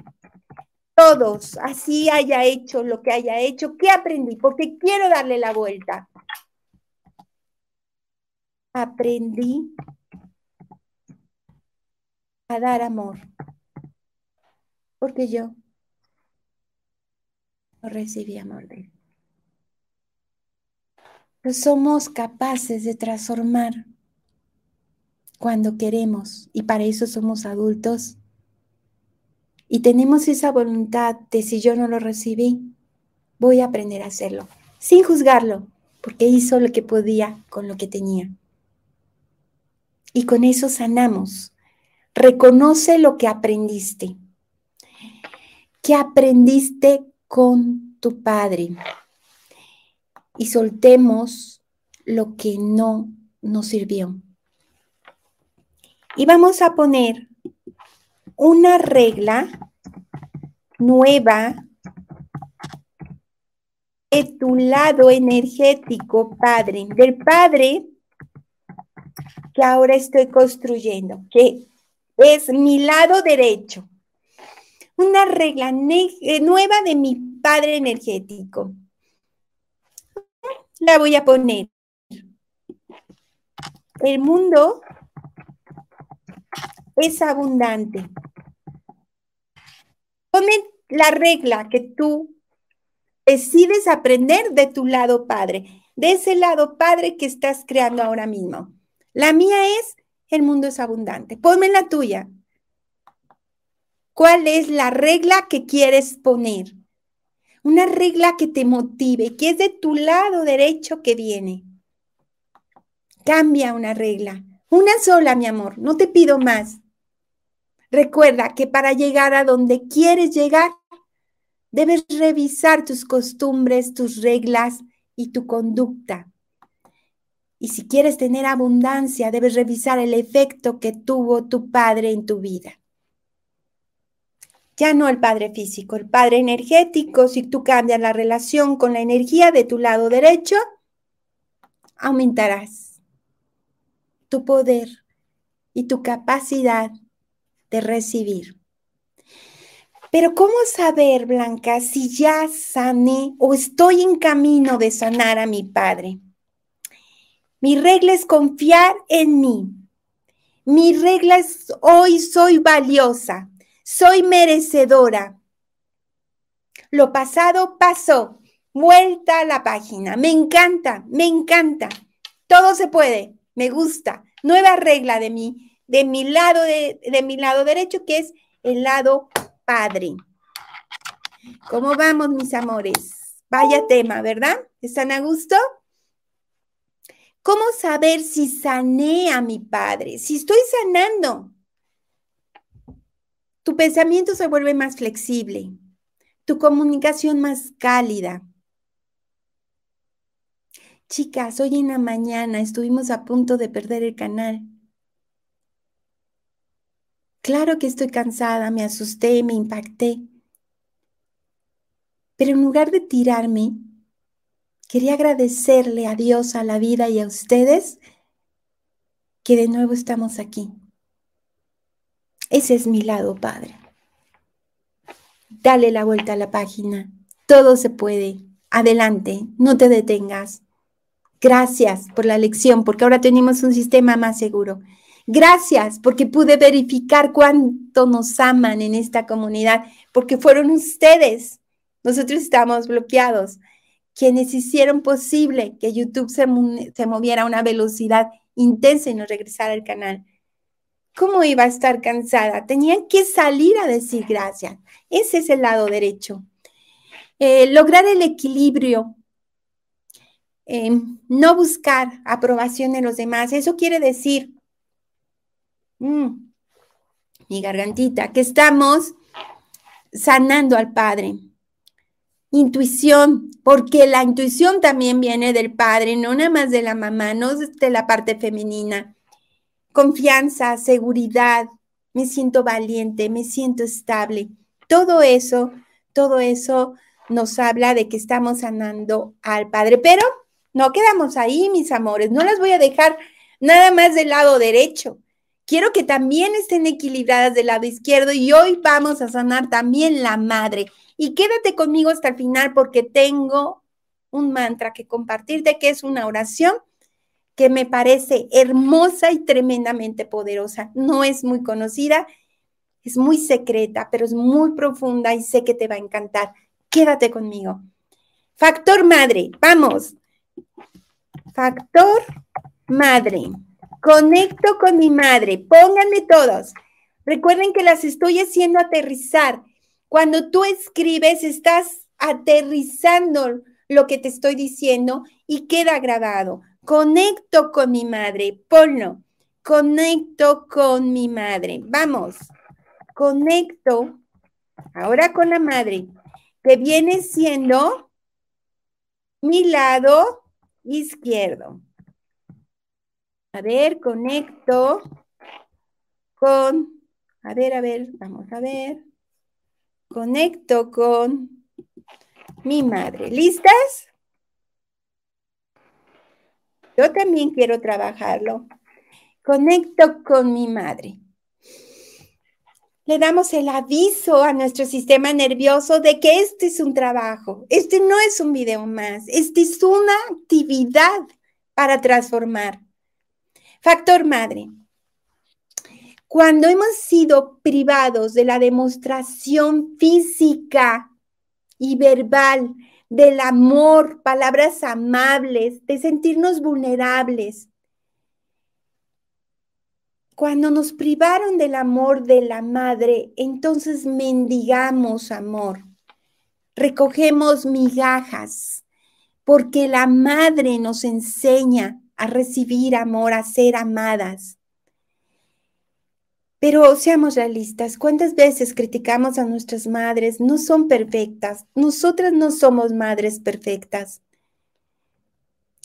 [SPEAKER 1] Todos, así haya hecho lo que haya hecho, ¿qué aprendí? Porque quiero darle la vuelta. Aprendí a dar amor, porque yo no recibí amor de él. Pero somos capaces de transformar cuando queremos y para eso somos adultos. Y tenemos esa voluntad de si yo no lo recibí, voy a aprender a hacerlo, sin juzgarlo, porque hizo lo que podía con lo que tenía. Y con eso sanamos. Reconoce lo que aprendiste. ¿Qué aprendiste con tu padre? Y soltemos lo que no nos sirvió. Y vamos a poner una regla nueva de tu lado energético, Padre, del Padre que ahora estoy construyendo, que es mi lado derecho. Una regla eh, nueva de mi Padre energético. La voy a poner. El mundo es abundante. Pone la regla que tú decides aprender de tu lado padre, de ese lado padre que estás creando ahora mismo. La mía es, el mundo es abundante. Ponme la tuya. ¿Cuál es la regla que quieres poner? Una regla que te motive, que es de tu lado derecho que viene. Cambia una regla. Una sola, mi amor. No te pido más. Recuerda que para llegar a donde quieres llegar, debes revisar tus costumbres, tus reglas y tu conducta. Y si quieres tener abundancia, debes revisar el efecto que tuvo tu padre en tu vida. Ya no el padre físico, el padre energético, si tú cambias la relación con la energía de tu lado derecho, aumentarás tu poder y tu capacidad de recibir. Pero ¿cómo saber, Blanca, si ya sané o estoy en camino de sanar a mi padre? Mi regla es confiar en mí. Mi regla es hoy soy valiosa, soy merecedora. Lo pasado pasó. Vuelta a la página. Me encanta, me encanta. Todo se puede. Me gusta. Nueva regla de mí de mi lado, de, mi lado derecho, que es el lado padre. ¿Cómo vamos, mis amores? Vaya tema, ¿verdad? ¿Están a gusto? ¿Cómo saber si sané a mi padre? Si estoy sanando. Tu pensamiento se vuelve más flexible, tu comunicación más cálida. Chicas, hoy en la mañana estuvimos a punto de perder el canal Claro que estoy cansada, me asusté, me impacté. Pero en lugar de tirarme, quería agradecerle a Dios, a la vida y a ustedes que de nuevo estamos aquí. Ese es mi lado, Padre. Dale la vuelta a la página. Todo se puede. Adelante, no te detengas. Gracias por la lección, porque ahora tenemos un sistema más seguro. Gracias porque pude verificar cuánto nos aman en esta comunidad, porque fueron ustedes. Nosotros estamos bloqueados, quienes hicieron posible que YouTube se, moviera a una velocidad intensa y nos regresara al canal. ¿Cómo iba a estar cansada? Tenían que salir a decir gracias. Ese es el lado derecho. Eh, lograr el equilibrio, eh, no buscar aprobación de los demás. Eso quiere decir Mm. mi gargantita, que estamos sanando al Padre. Intuición, porque la intuición también viene del padre, no nada más de la mamá, no de la parte femenina. Confianza, seguridad, me siento valiente, me siento estable. Todo eso, todo eso nos habla de que estamos sanando al padre, pero no quedamos ahí, mis amores, no las voy a dejar nada más del lado derecho. Quiero que también estén equilibradas del lado izquierdo y hoy vamos a sanar también la madre. Y quédate conmigo hasta el final porque tengo un mantra que compartirte, que es una oración que me parece hermosa y tremendamente poderosa. No es muy conocida, es muy secreta, pero es muy profunda y sé que te va a encantar. Quédate conmigo. Factor madre, vamos. Factor madre. Conecto con mi madre. Pónganme todos. Recuerden que las estoy haciendo aterrizar cuando tú escribes, estás aterrizando lo que te estoy diciendo y queda grabado. Conecto con mi madre, ponlo. Conecto con mi madre. Vamos. Conecto ahora con la madre, que viene siendo mi lado izquierdo. A ver, conecto con, a ver, a ver, vamos a ver conecto con mi madre. ¿Listas? Yo también quiero trabajarlo. Conecto con mi madre. Le damos el aviso a nuestro sistema nervioso de que este es un trabajo, este no es un video más, este es una actividad para transformar. Factor madre. Cuando hemos sido privados de la demostración física y verbal del amor, palabras amables, de sentirnos vulnerables, cuando nos privaron del amor de la madre, entonces mendigamos amor, recogemos migajas, porque la madre nos enseña a recibir amor, a ser amadas. Pero seamos realistas, ¿cuántas veces criticamos a nuestras madres? No son perfectas. Nosotras no somos madres perfectas.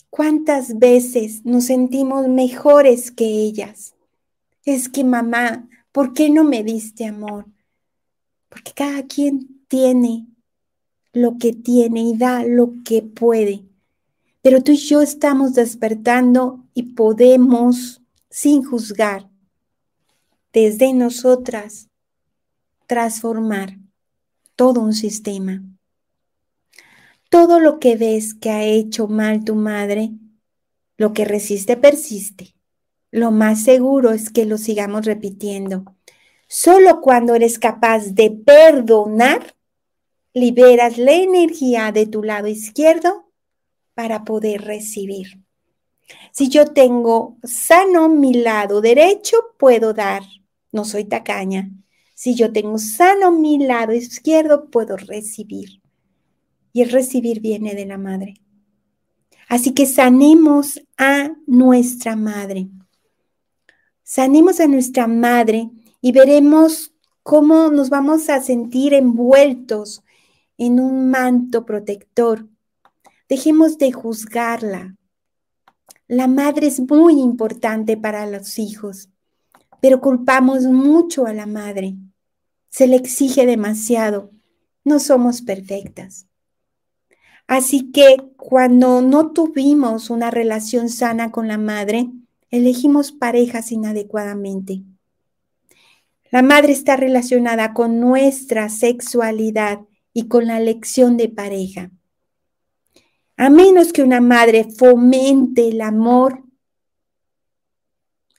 [SPEAKER 1] ¿Cuántas veces nos sentimos mejores que ellas? Es que mamá, ¿por qué no me diste amor? Porque cada quien tiene lo que tiene y da lo que puede. Pero tú y yo estamos despertando y podemos, sin juzgar, desde nosotras transformar todo un sistema. Todo lo que ves que ha hecho mal tu madre, lo que resiste persiste. Lo más seguro es que lo sigamos repitiendo. Solo cuando eres capaz de perdonar, liberas la energía de tu lado izquierdo para poder recibir. Si yo tengo sano mi lado derecho, puedo dar no soy tacaña. Si yo tengo sano mi lado izquierdo, puedo recibir. Y el recibir viene de la madre. Así que sanemos a nuestra madre. Sanemos a nuestra madre y veremos cómo nos vamos a sentir envueltos en un manto protector. Dejemos de juzgarla. La madre es muy importante para los hijos pero culpamos mucho a la madre. Se le exige demasiado. No somos perfectas. Así que cuando no tuvimos una relación sana con la madre, elegimos parejas inadecuadamente. La madre está relacionada con nuestra sexualidad y con la elección de pareja. A menos que una madre fomente el amor,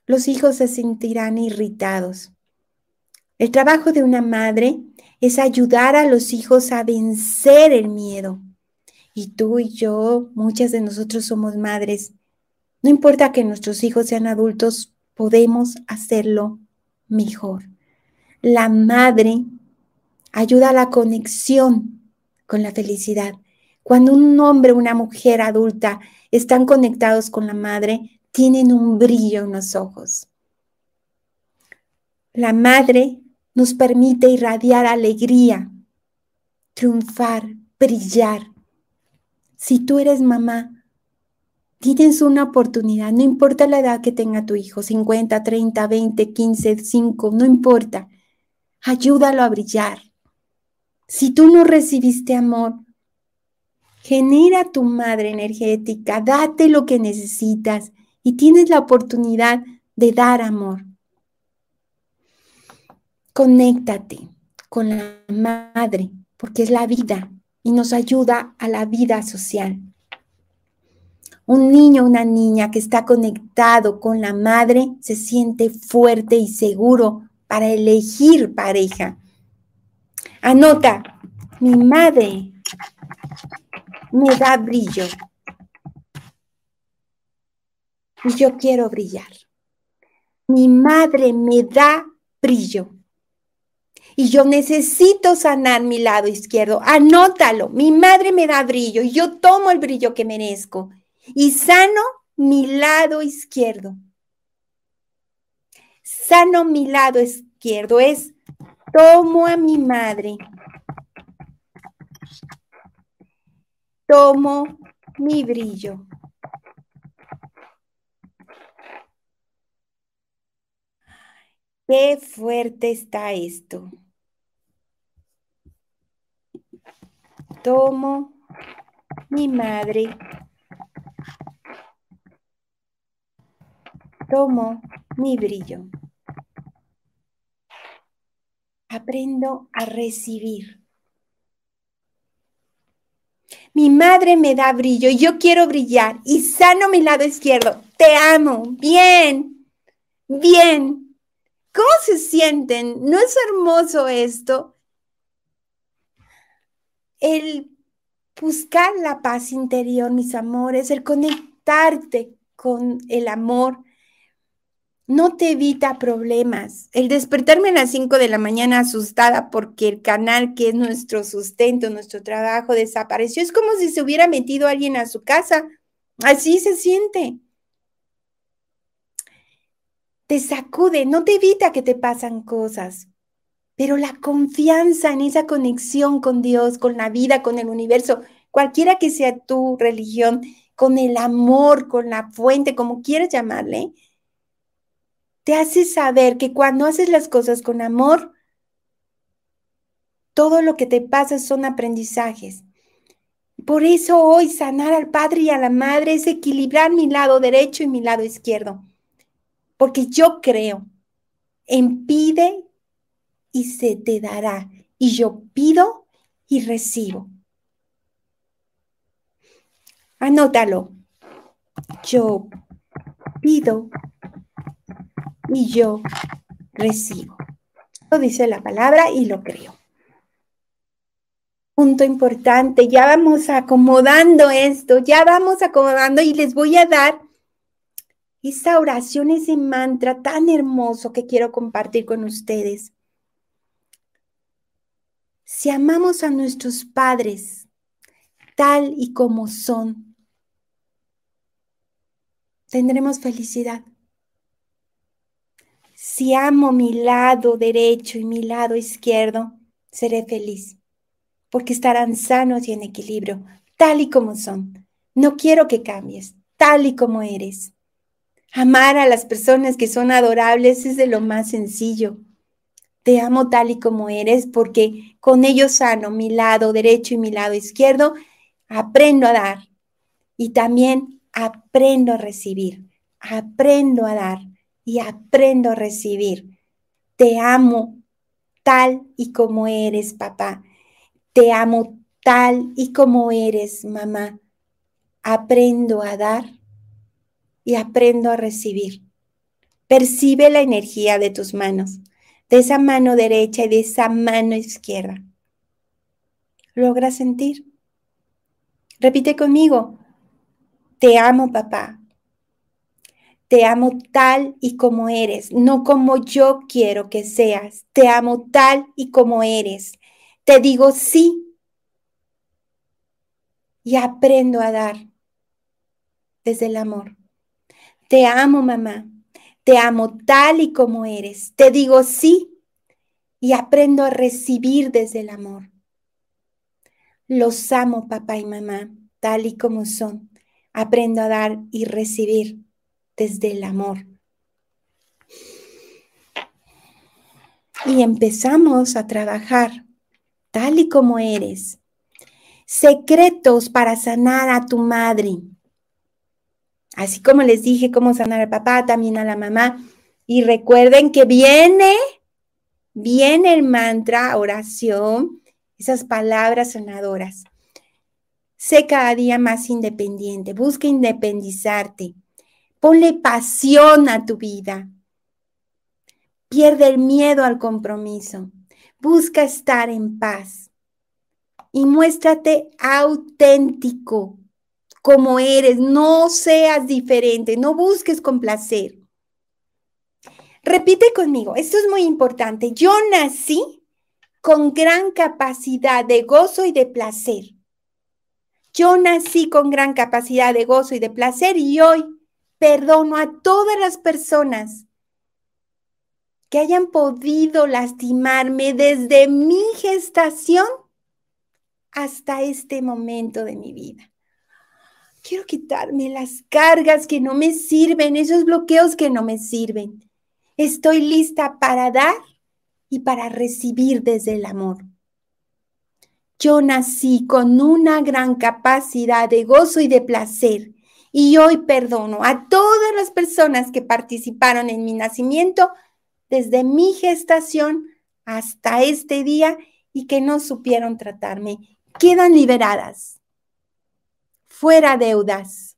[SPEAKER 1] los hijos se sentirán irritados. El trabajo de una madre es ayudar a los hijos a vencer el miedo. Y tú y yo, muchas de nosotros somos madres. No importa que nuestros hijos sean adultos, podemos hacerlo mejor. La madre ayuda a la conexión con la felicidad. Cuando un hombre una mujer adulta están conectados con la madre, tienen un brillo en los ojos. La madre nos permite irradiar alegría, triunfar, brillar. Si tú eres mamá, tienes una oportunidad, no importa la edad que tenga tu hijo, 50, 30, 20, 15, 5, no importa. Ayúdalo a brillar. Si tú no recibiste amor, genera tu madre energética, date lo que necesitas y tienes la oportunidad de dar amor. Conéctate con la madre, porque es la vida y nos ayuda a la vida social. Un niño una niña que está conectado con la madre se siente fuerte y seguro para elegir pareja. Anota, mi madre me da brillo y yo quiero brillar. Mi madre me da brillo y yo necesito sanar mi lado izquierdo. Anótalo, mi madre me da brillo y yo tomo el brillo que merezco y sano mi lado izquierdo. Sano mi lado izquierdo es tomo a mi madre. Tomo mi brillo. Qué fuerte está esto. Tomo mi madre. Tomo mi brillo. Aprendo a recibir. Mi madre me da brillo y yo quiero brillar y sano mi lado izquierdo. Te amo. Bien. Bien. ¿Cómo se sienten? ¿No es hermoso esto? El buscar la paz interior, mis amores, el conectarte con el amor, no te evita problemas. El despertarme a las 5 de la mañana asustada porque el canal que es nuestro sustento, nuestro trabajo desapareció, es como si se hubiera metido alguien a su casa. Así se siente te sacude, no te evita que te pasan cosas, pero la confianza en esa conexión con Dios, con la vida, con el universo, cualquiera que sea tu religión, con el amor, con la fuente, como quieras llamarle, te hace saber que cuando haces las cosas con amor, todo lo que te pasa son aprendizajes. Por eso hoy sanar al padre y a la madre es equilibrar mi lado derecho y mi lado izquierdo porque yo creo en pide y se te dará. Y yo pido y recibo. Anótalo. Yo pido y yo recibo. Lo dice la palabra y lo creo. Punto importante, ya vamos acomodando esto, ya vamos acomodando y les voy a dar esa oración, ese mantra tan hermoso que quiero compartir con ustedes. Si amamos a nuestros padres tal y como son, tendremos felicidad. Si amo mi lado derecho y mi lado izquierdo, seré feliz, porque estarán sanos y en equilibrio, tal y como son. No quiero que cambies, tal y como eres. Amar a las personas que son adorables es de lo más sencillo. Te amo tal y como eres porque con ellos sano mi lado derecho y mi lado izquierdo. Aprendo a dar y también aprendo a recibir. Aprendo a dar y aprendo a recibir. Te amo tal y como eres, papá. Te amo tal y como eres, mamá. Aprendo a dar y aprendo a recibir. Percibe la energía de tus manos, de esa mano derecha y de esa mano izquierda. ¿Logra sentir? Repite conmigo. Te amo, papá. Te amo tal y como eres, no como yo quiero que seas. Te amo tal y como eres. Te digo sí. Y aprendo a dar desde el amor. Te amo, mamá. Te amo tal y como eres. Te digo sí y aprendo a recibir desde el amor. Los amo, papá y mamá, tal y como son. Aprendo a dar y recibir desde el amor. Y empezamos a trabajar tal y como eres. Secretos para sanar a tu madre. Así como les dije cómo sanar al papá, también a la mamá. Y recuerden que viene, viene el mantra, oración, esas palabras sanadoras. Sé cada día más independiente, busca independizarte, ponle pasión a tu vida, pierde el miedo al compromiso, busca estar en paz y muéstrate auténtico como eres, no seas diferente, no busques complacer. Repite conmigo, esto es muy importante. Yo nací con gran capacidad de gozo y de placer. Yo nací con gran capacidad de gozo y de placer y hoy perdono a todas las personas que hayan podido lastimarme desde mi gestación hasta este momento de mi vida. Quiero quitarme las cargas que no me sirven, esos bloqueos que no me sirven. Estoy lista para dar y para recibir desde el amor. Yo nací con una gran capacidad de gozo y de placer y hoy perdono a todas las personas que participaron en mi nacimiento desde mi gestación hasta este día y que no supieron tratarme. Quedan liberadas fuera deudas.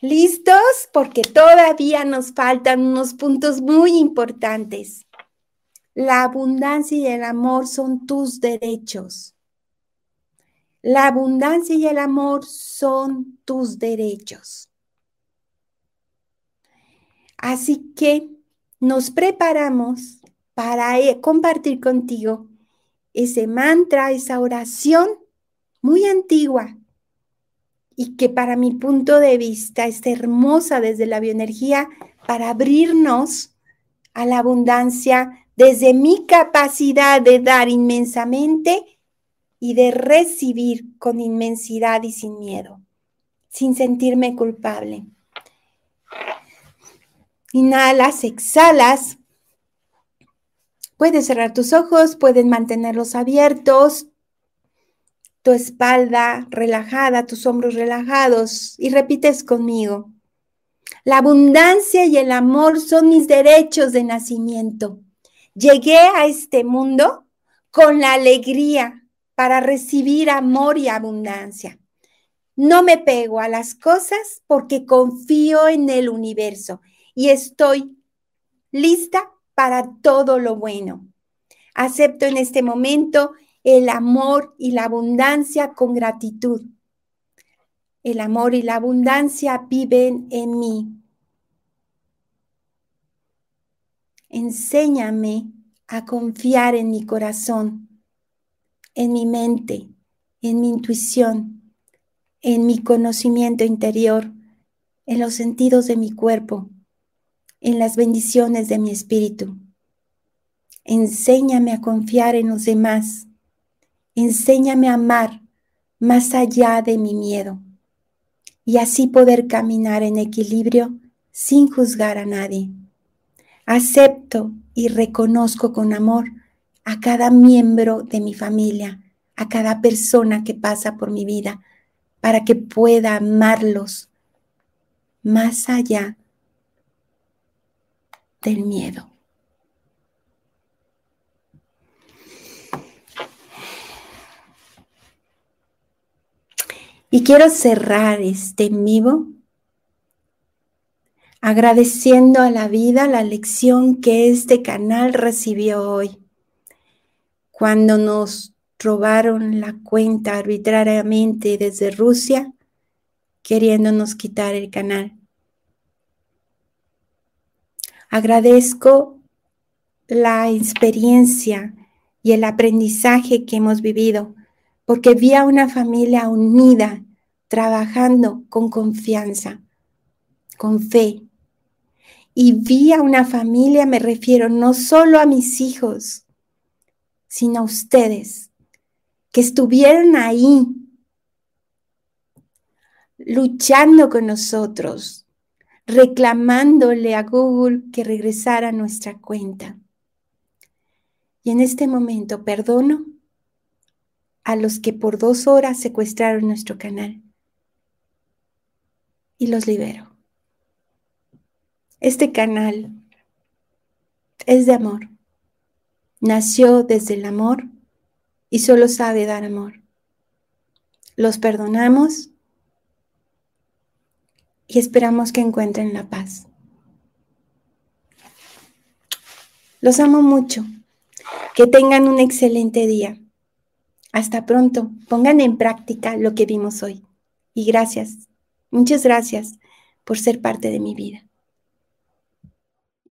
[SPEAKER 1] ¿Listos? Porque todavía nos faltan unos puntos muy importantes. La abundancia y el amor son tus derechos. La abundancia y el amor son tus derechos. Así que nos preparamos para eh, compartir contigo ese mantra, esa oración muy antigua y que para mi punto de vista es hermosa desde la bioenergía para abrirnos a la abundancia desde mi capacidad de dar inmensamente y de recibir con inmensidad y sin miedo, sin sentirme culpable. Inhalas, exhalas. Puedes cerrar tus ojos, puedes mantenerlos abiertos, tu espalda relajada, tus hombros relajados y repites conmigo. La abundancia y el amor son mis derechos de nacimiento. Llegué a este mundo con la alegría para recibir amor y abundancia. No me pego a las cosas porque confío en el universo y estoy lista para todo lo bueno. Acepto en este momento el amor y la abundancia con gratitud. El amor y la abundancia viven en mí. Enséñame a confiar en mi corazón, en mi mente, en mi intuición, en mi conocimiento interior, en los sentidos de mi cuerpo, en las bendiciones de mi espíritu. Enséñame a confiar en los demás Enséñame a amar más allá de mi miedo y así poder caminar en equilibrio sin juzgar a nadie. Acepto y reconozco con amor a cada miembro de mi familia, a cada persona que pasa por mi vida, para que pueda amarlos más allá del miedo. Y quiero cerrar este en vivo agradeciendo a la vida la lección que este canal recibió hoy. Cuando nos robaron la cuenta arbitrariamente desde Rusia, queriéndonos quitar el canal. Agradezco la experiencia y el aprendizaje que hemos vivido porque vi a una familia unida, trabajando con confianza, con fe. Y vi a una familia, me refiero no solo a mis hijos, sino a ustedes, que estuvieron ahí luchando con nosotros, reclamándole a Google que regresara a nuestra cuenta. Y en este momento perdono a los que por dos horas secuestraron nuestro canal y los libero. Este canal es de amor. Nació desde el amor y solo sabe dar amor. Los perdonamos y esperamos que encuentren la paz. Los amo mucho. Que tengan un excelente día. Hasta pronto. Pongan en práctica lo que vimos hoy. Y gracias. Muchas gracias por ser parte de mi vida.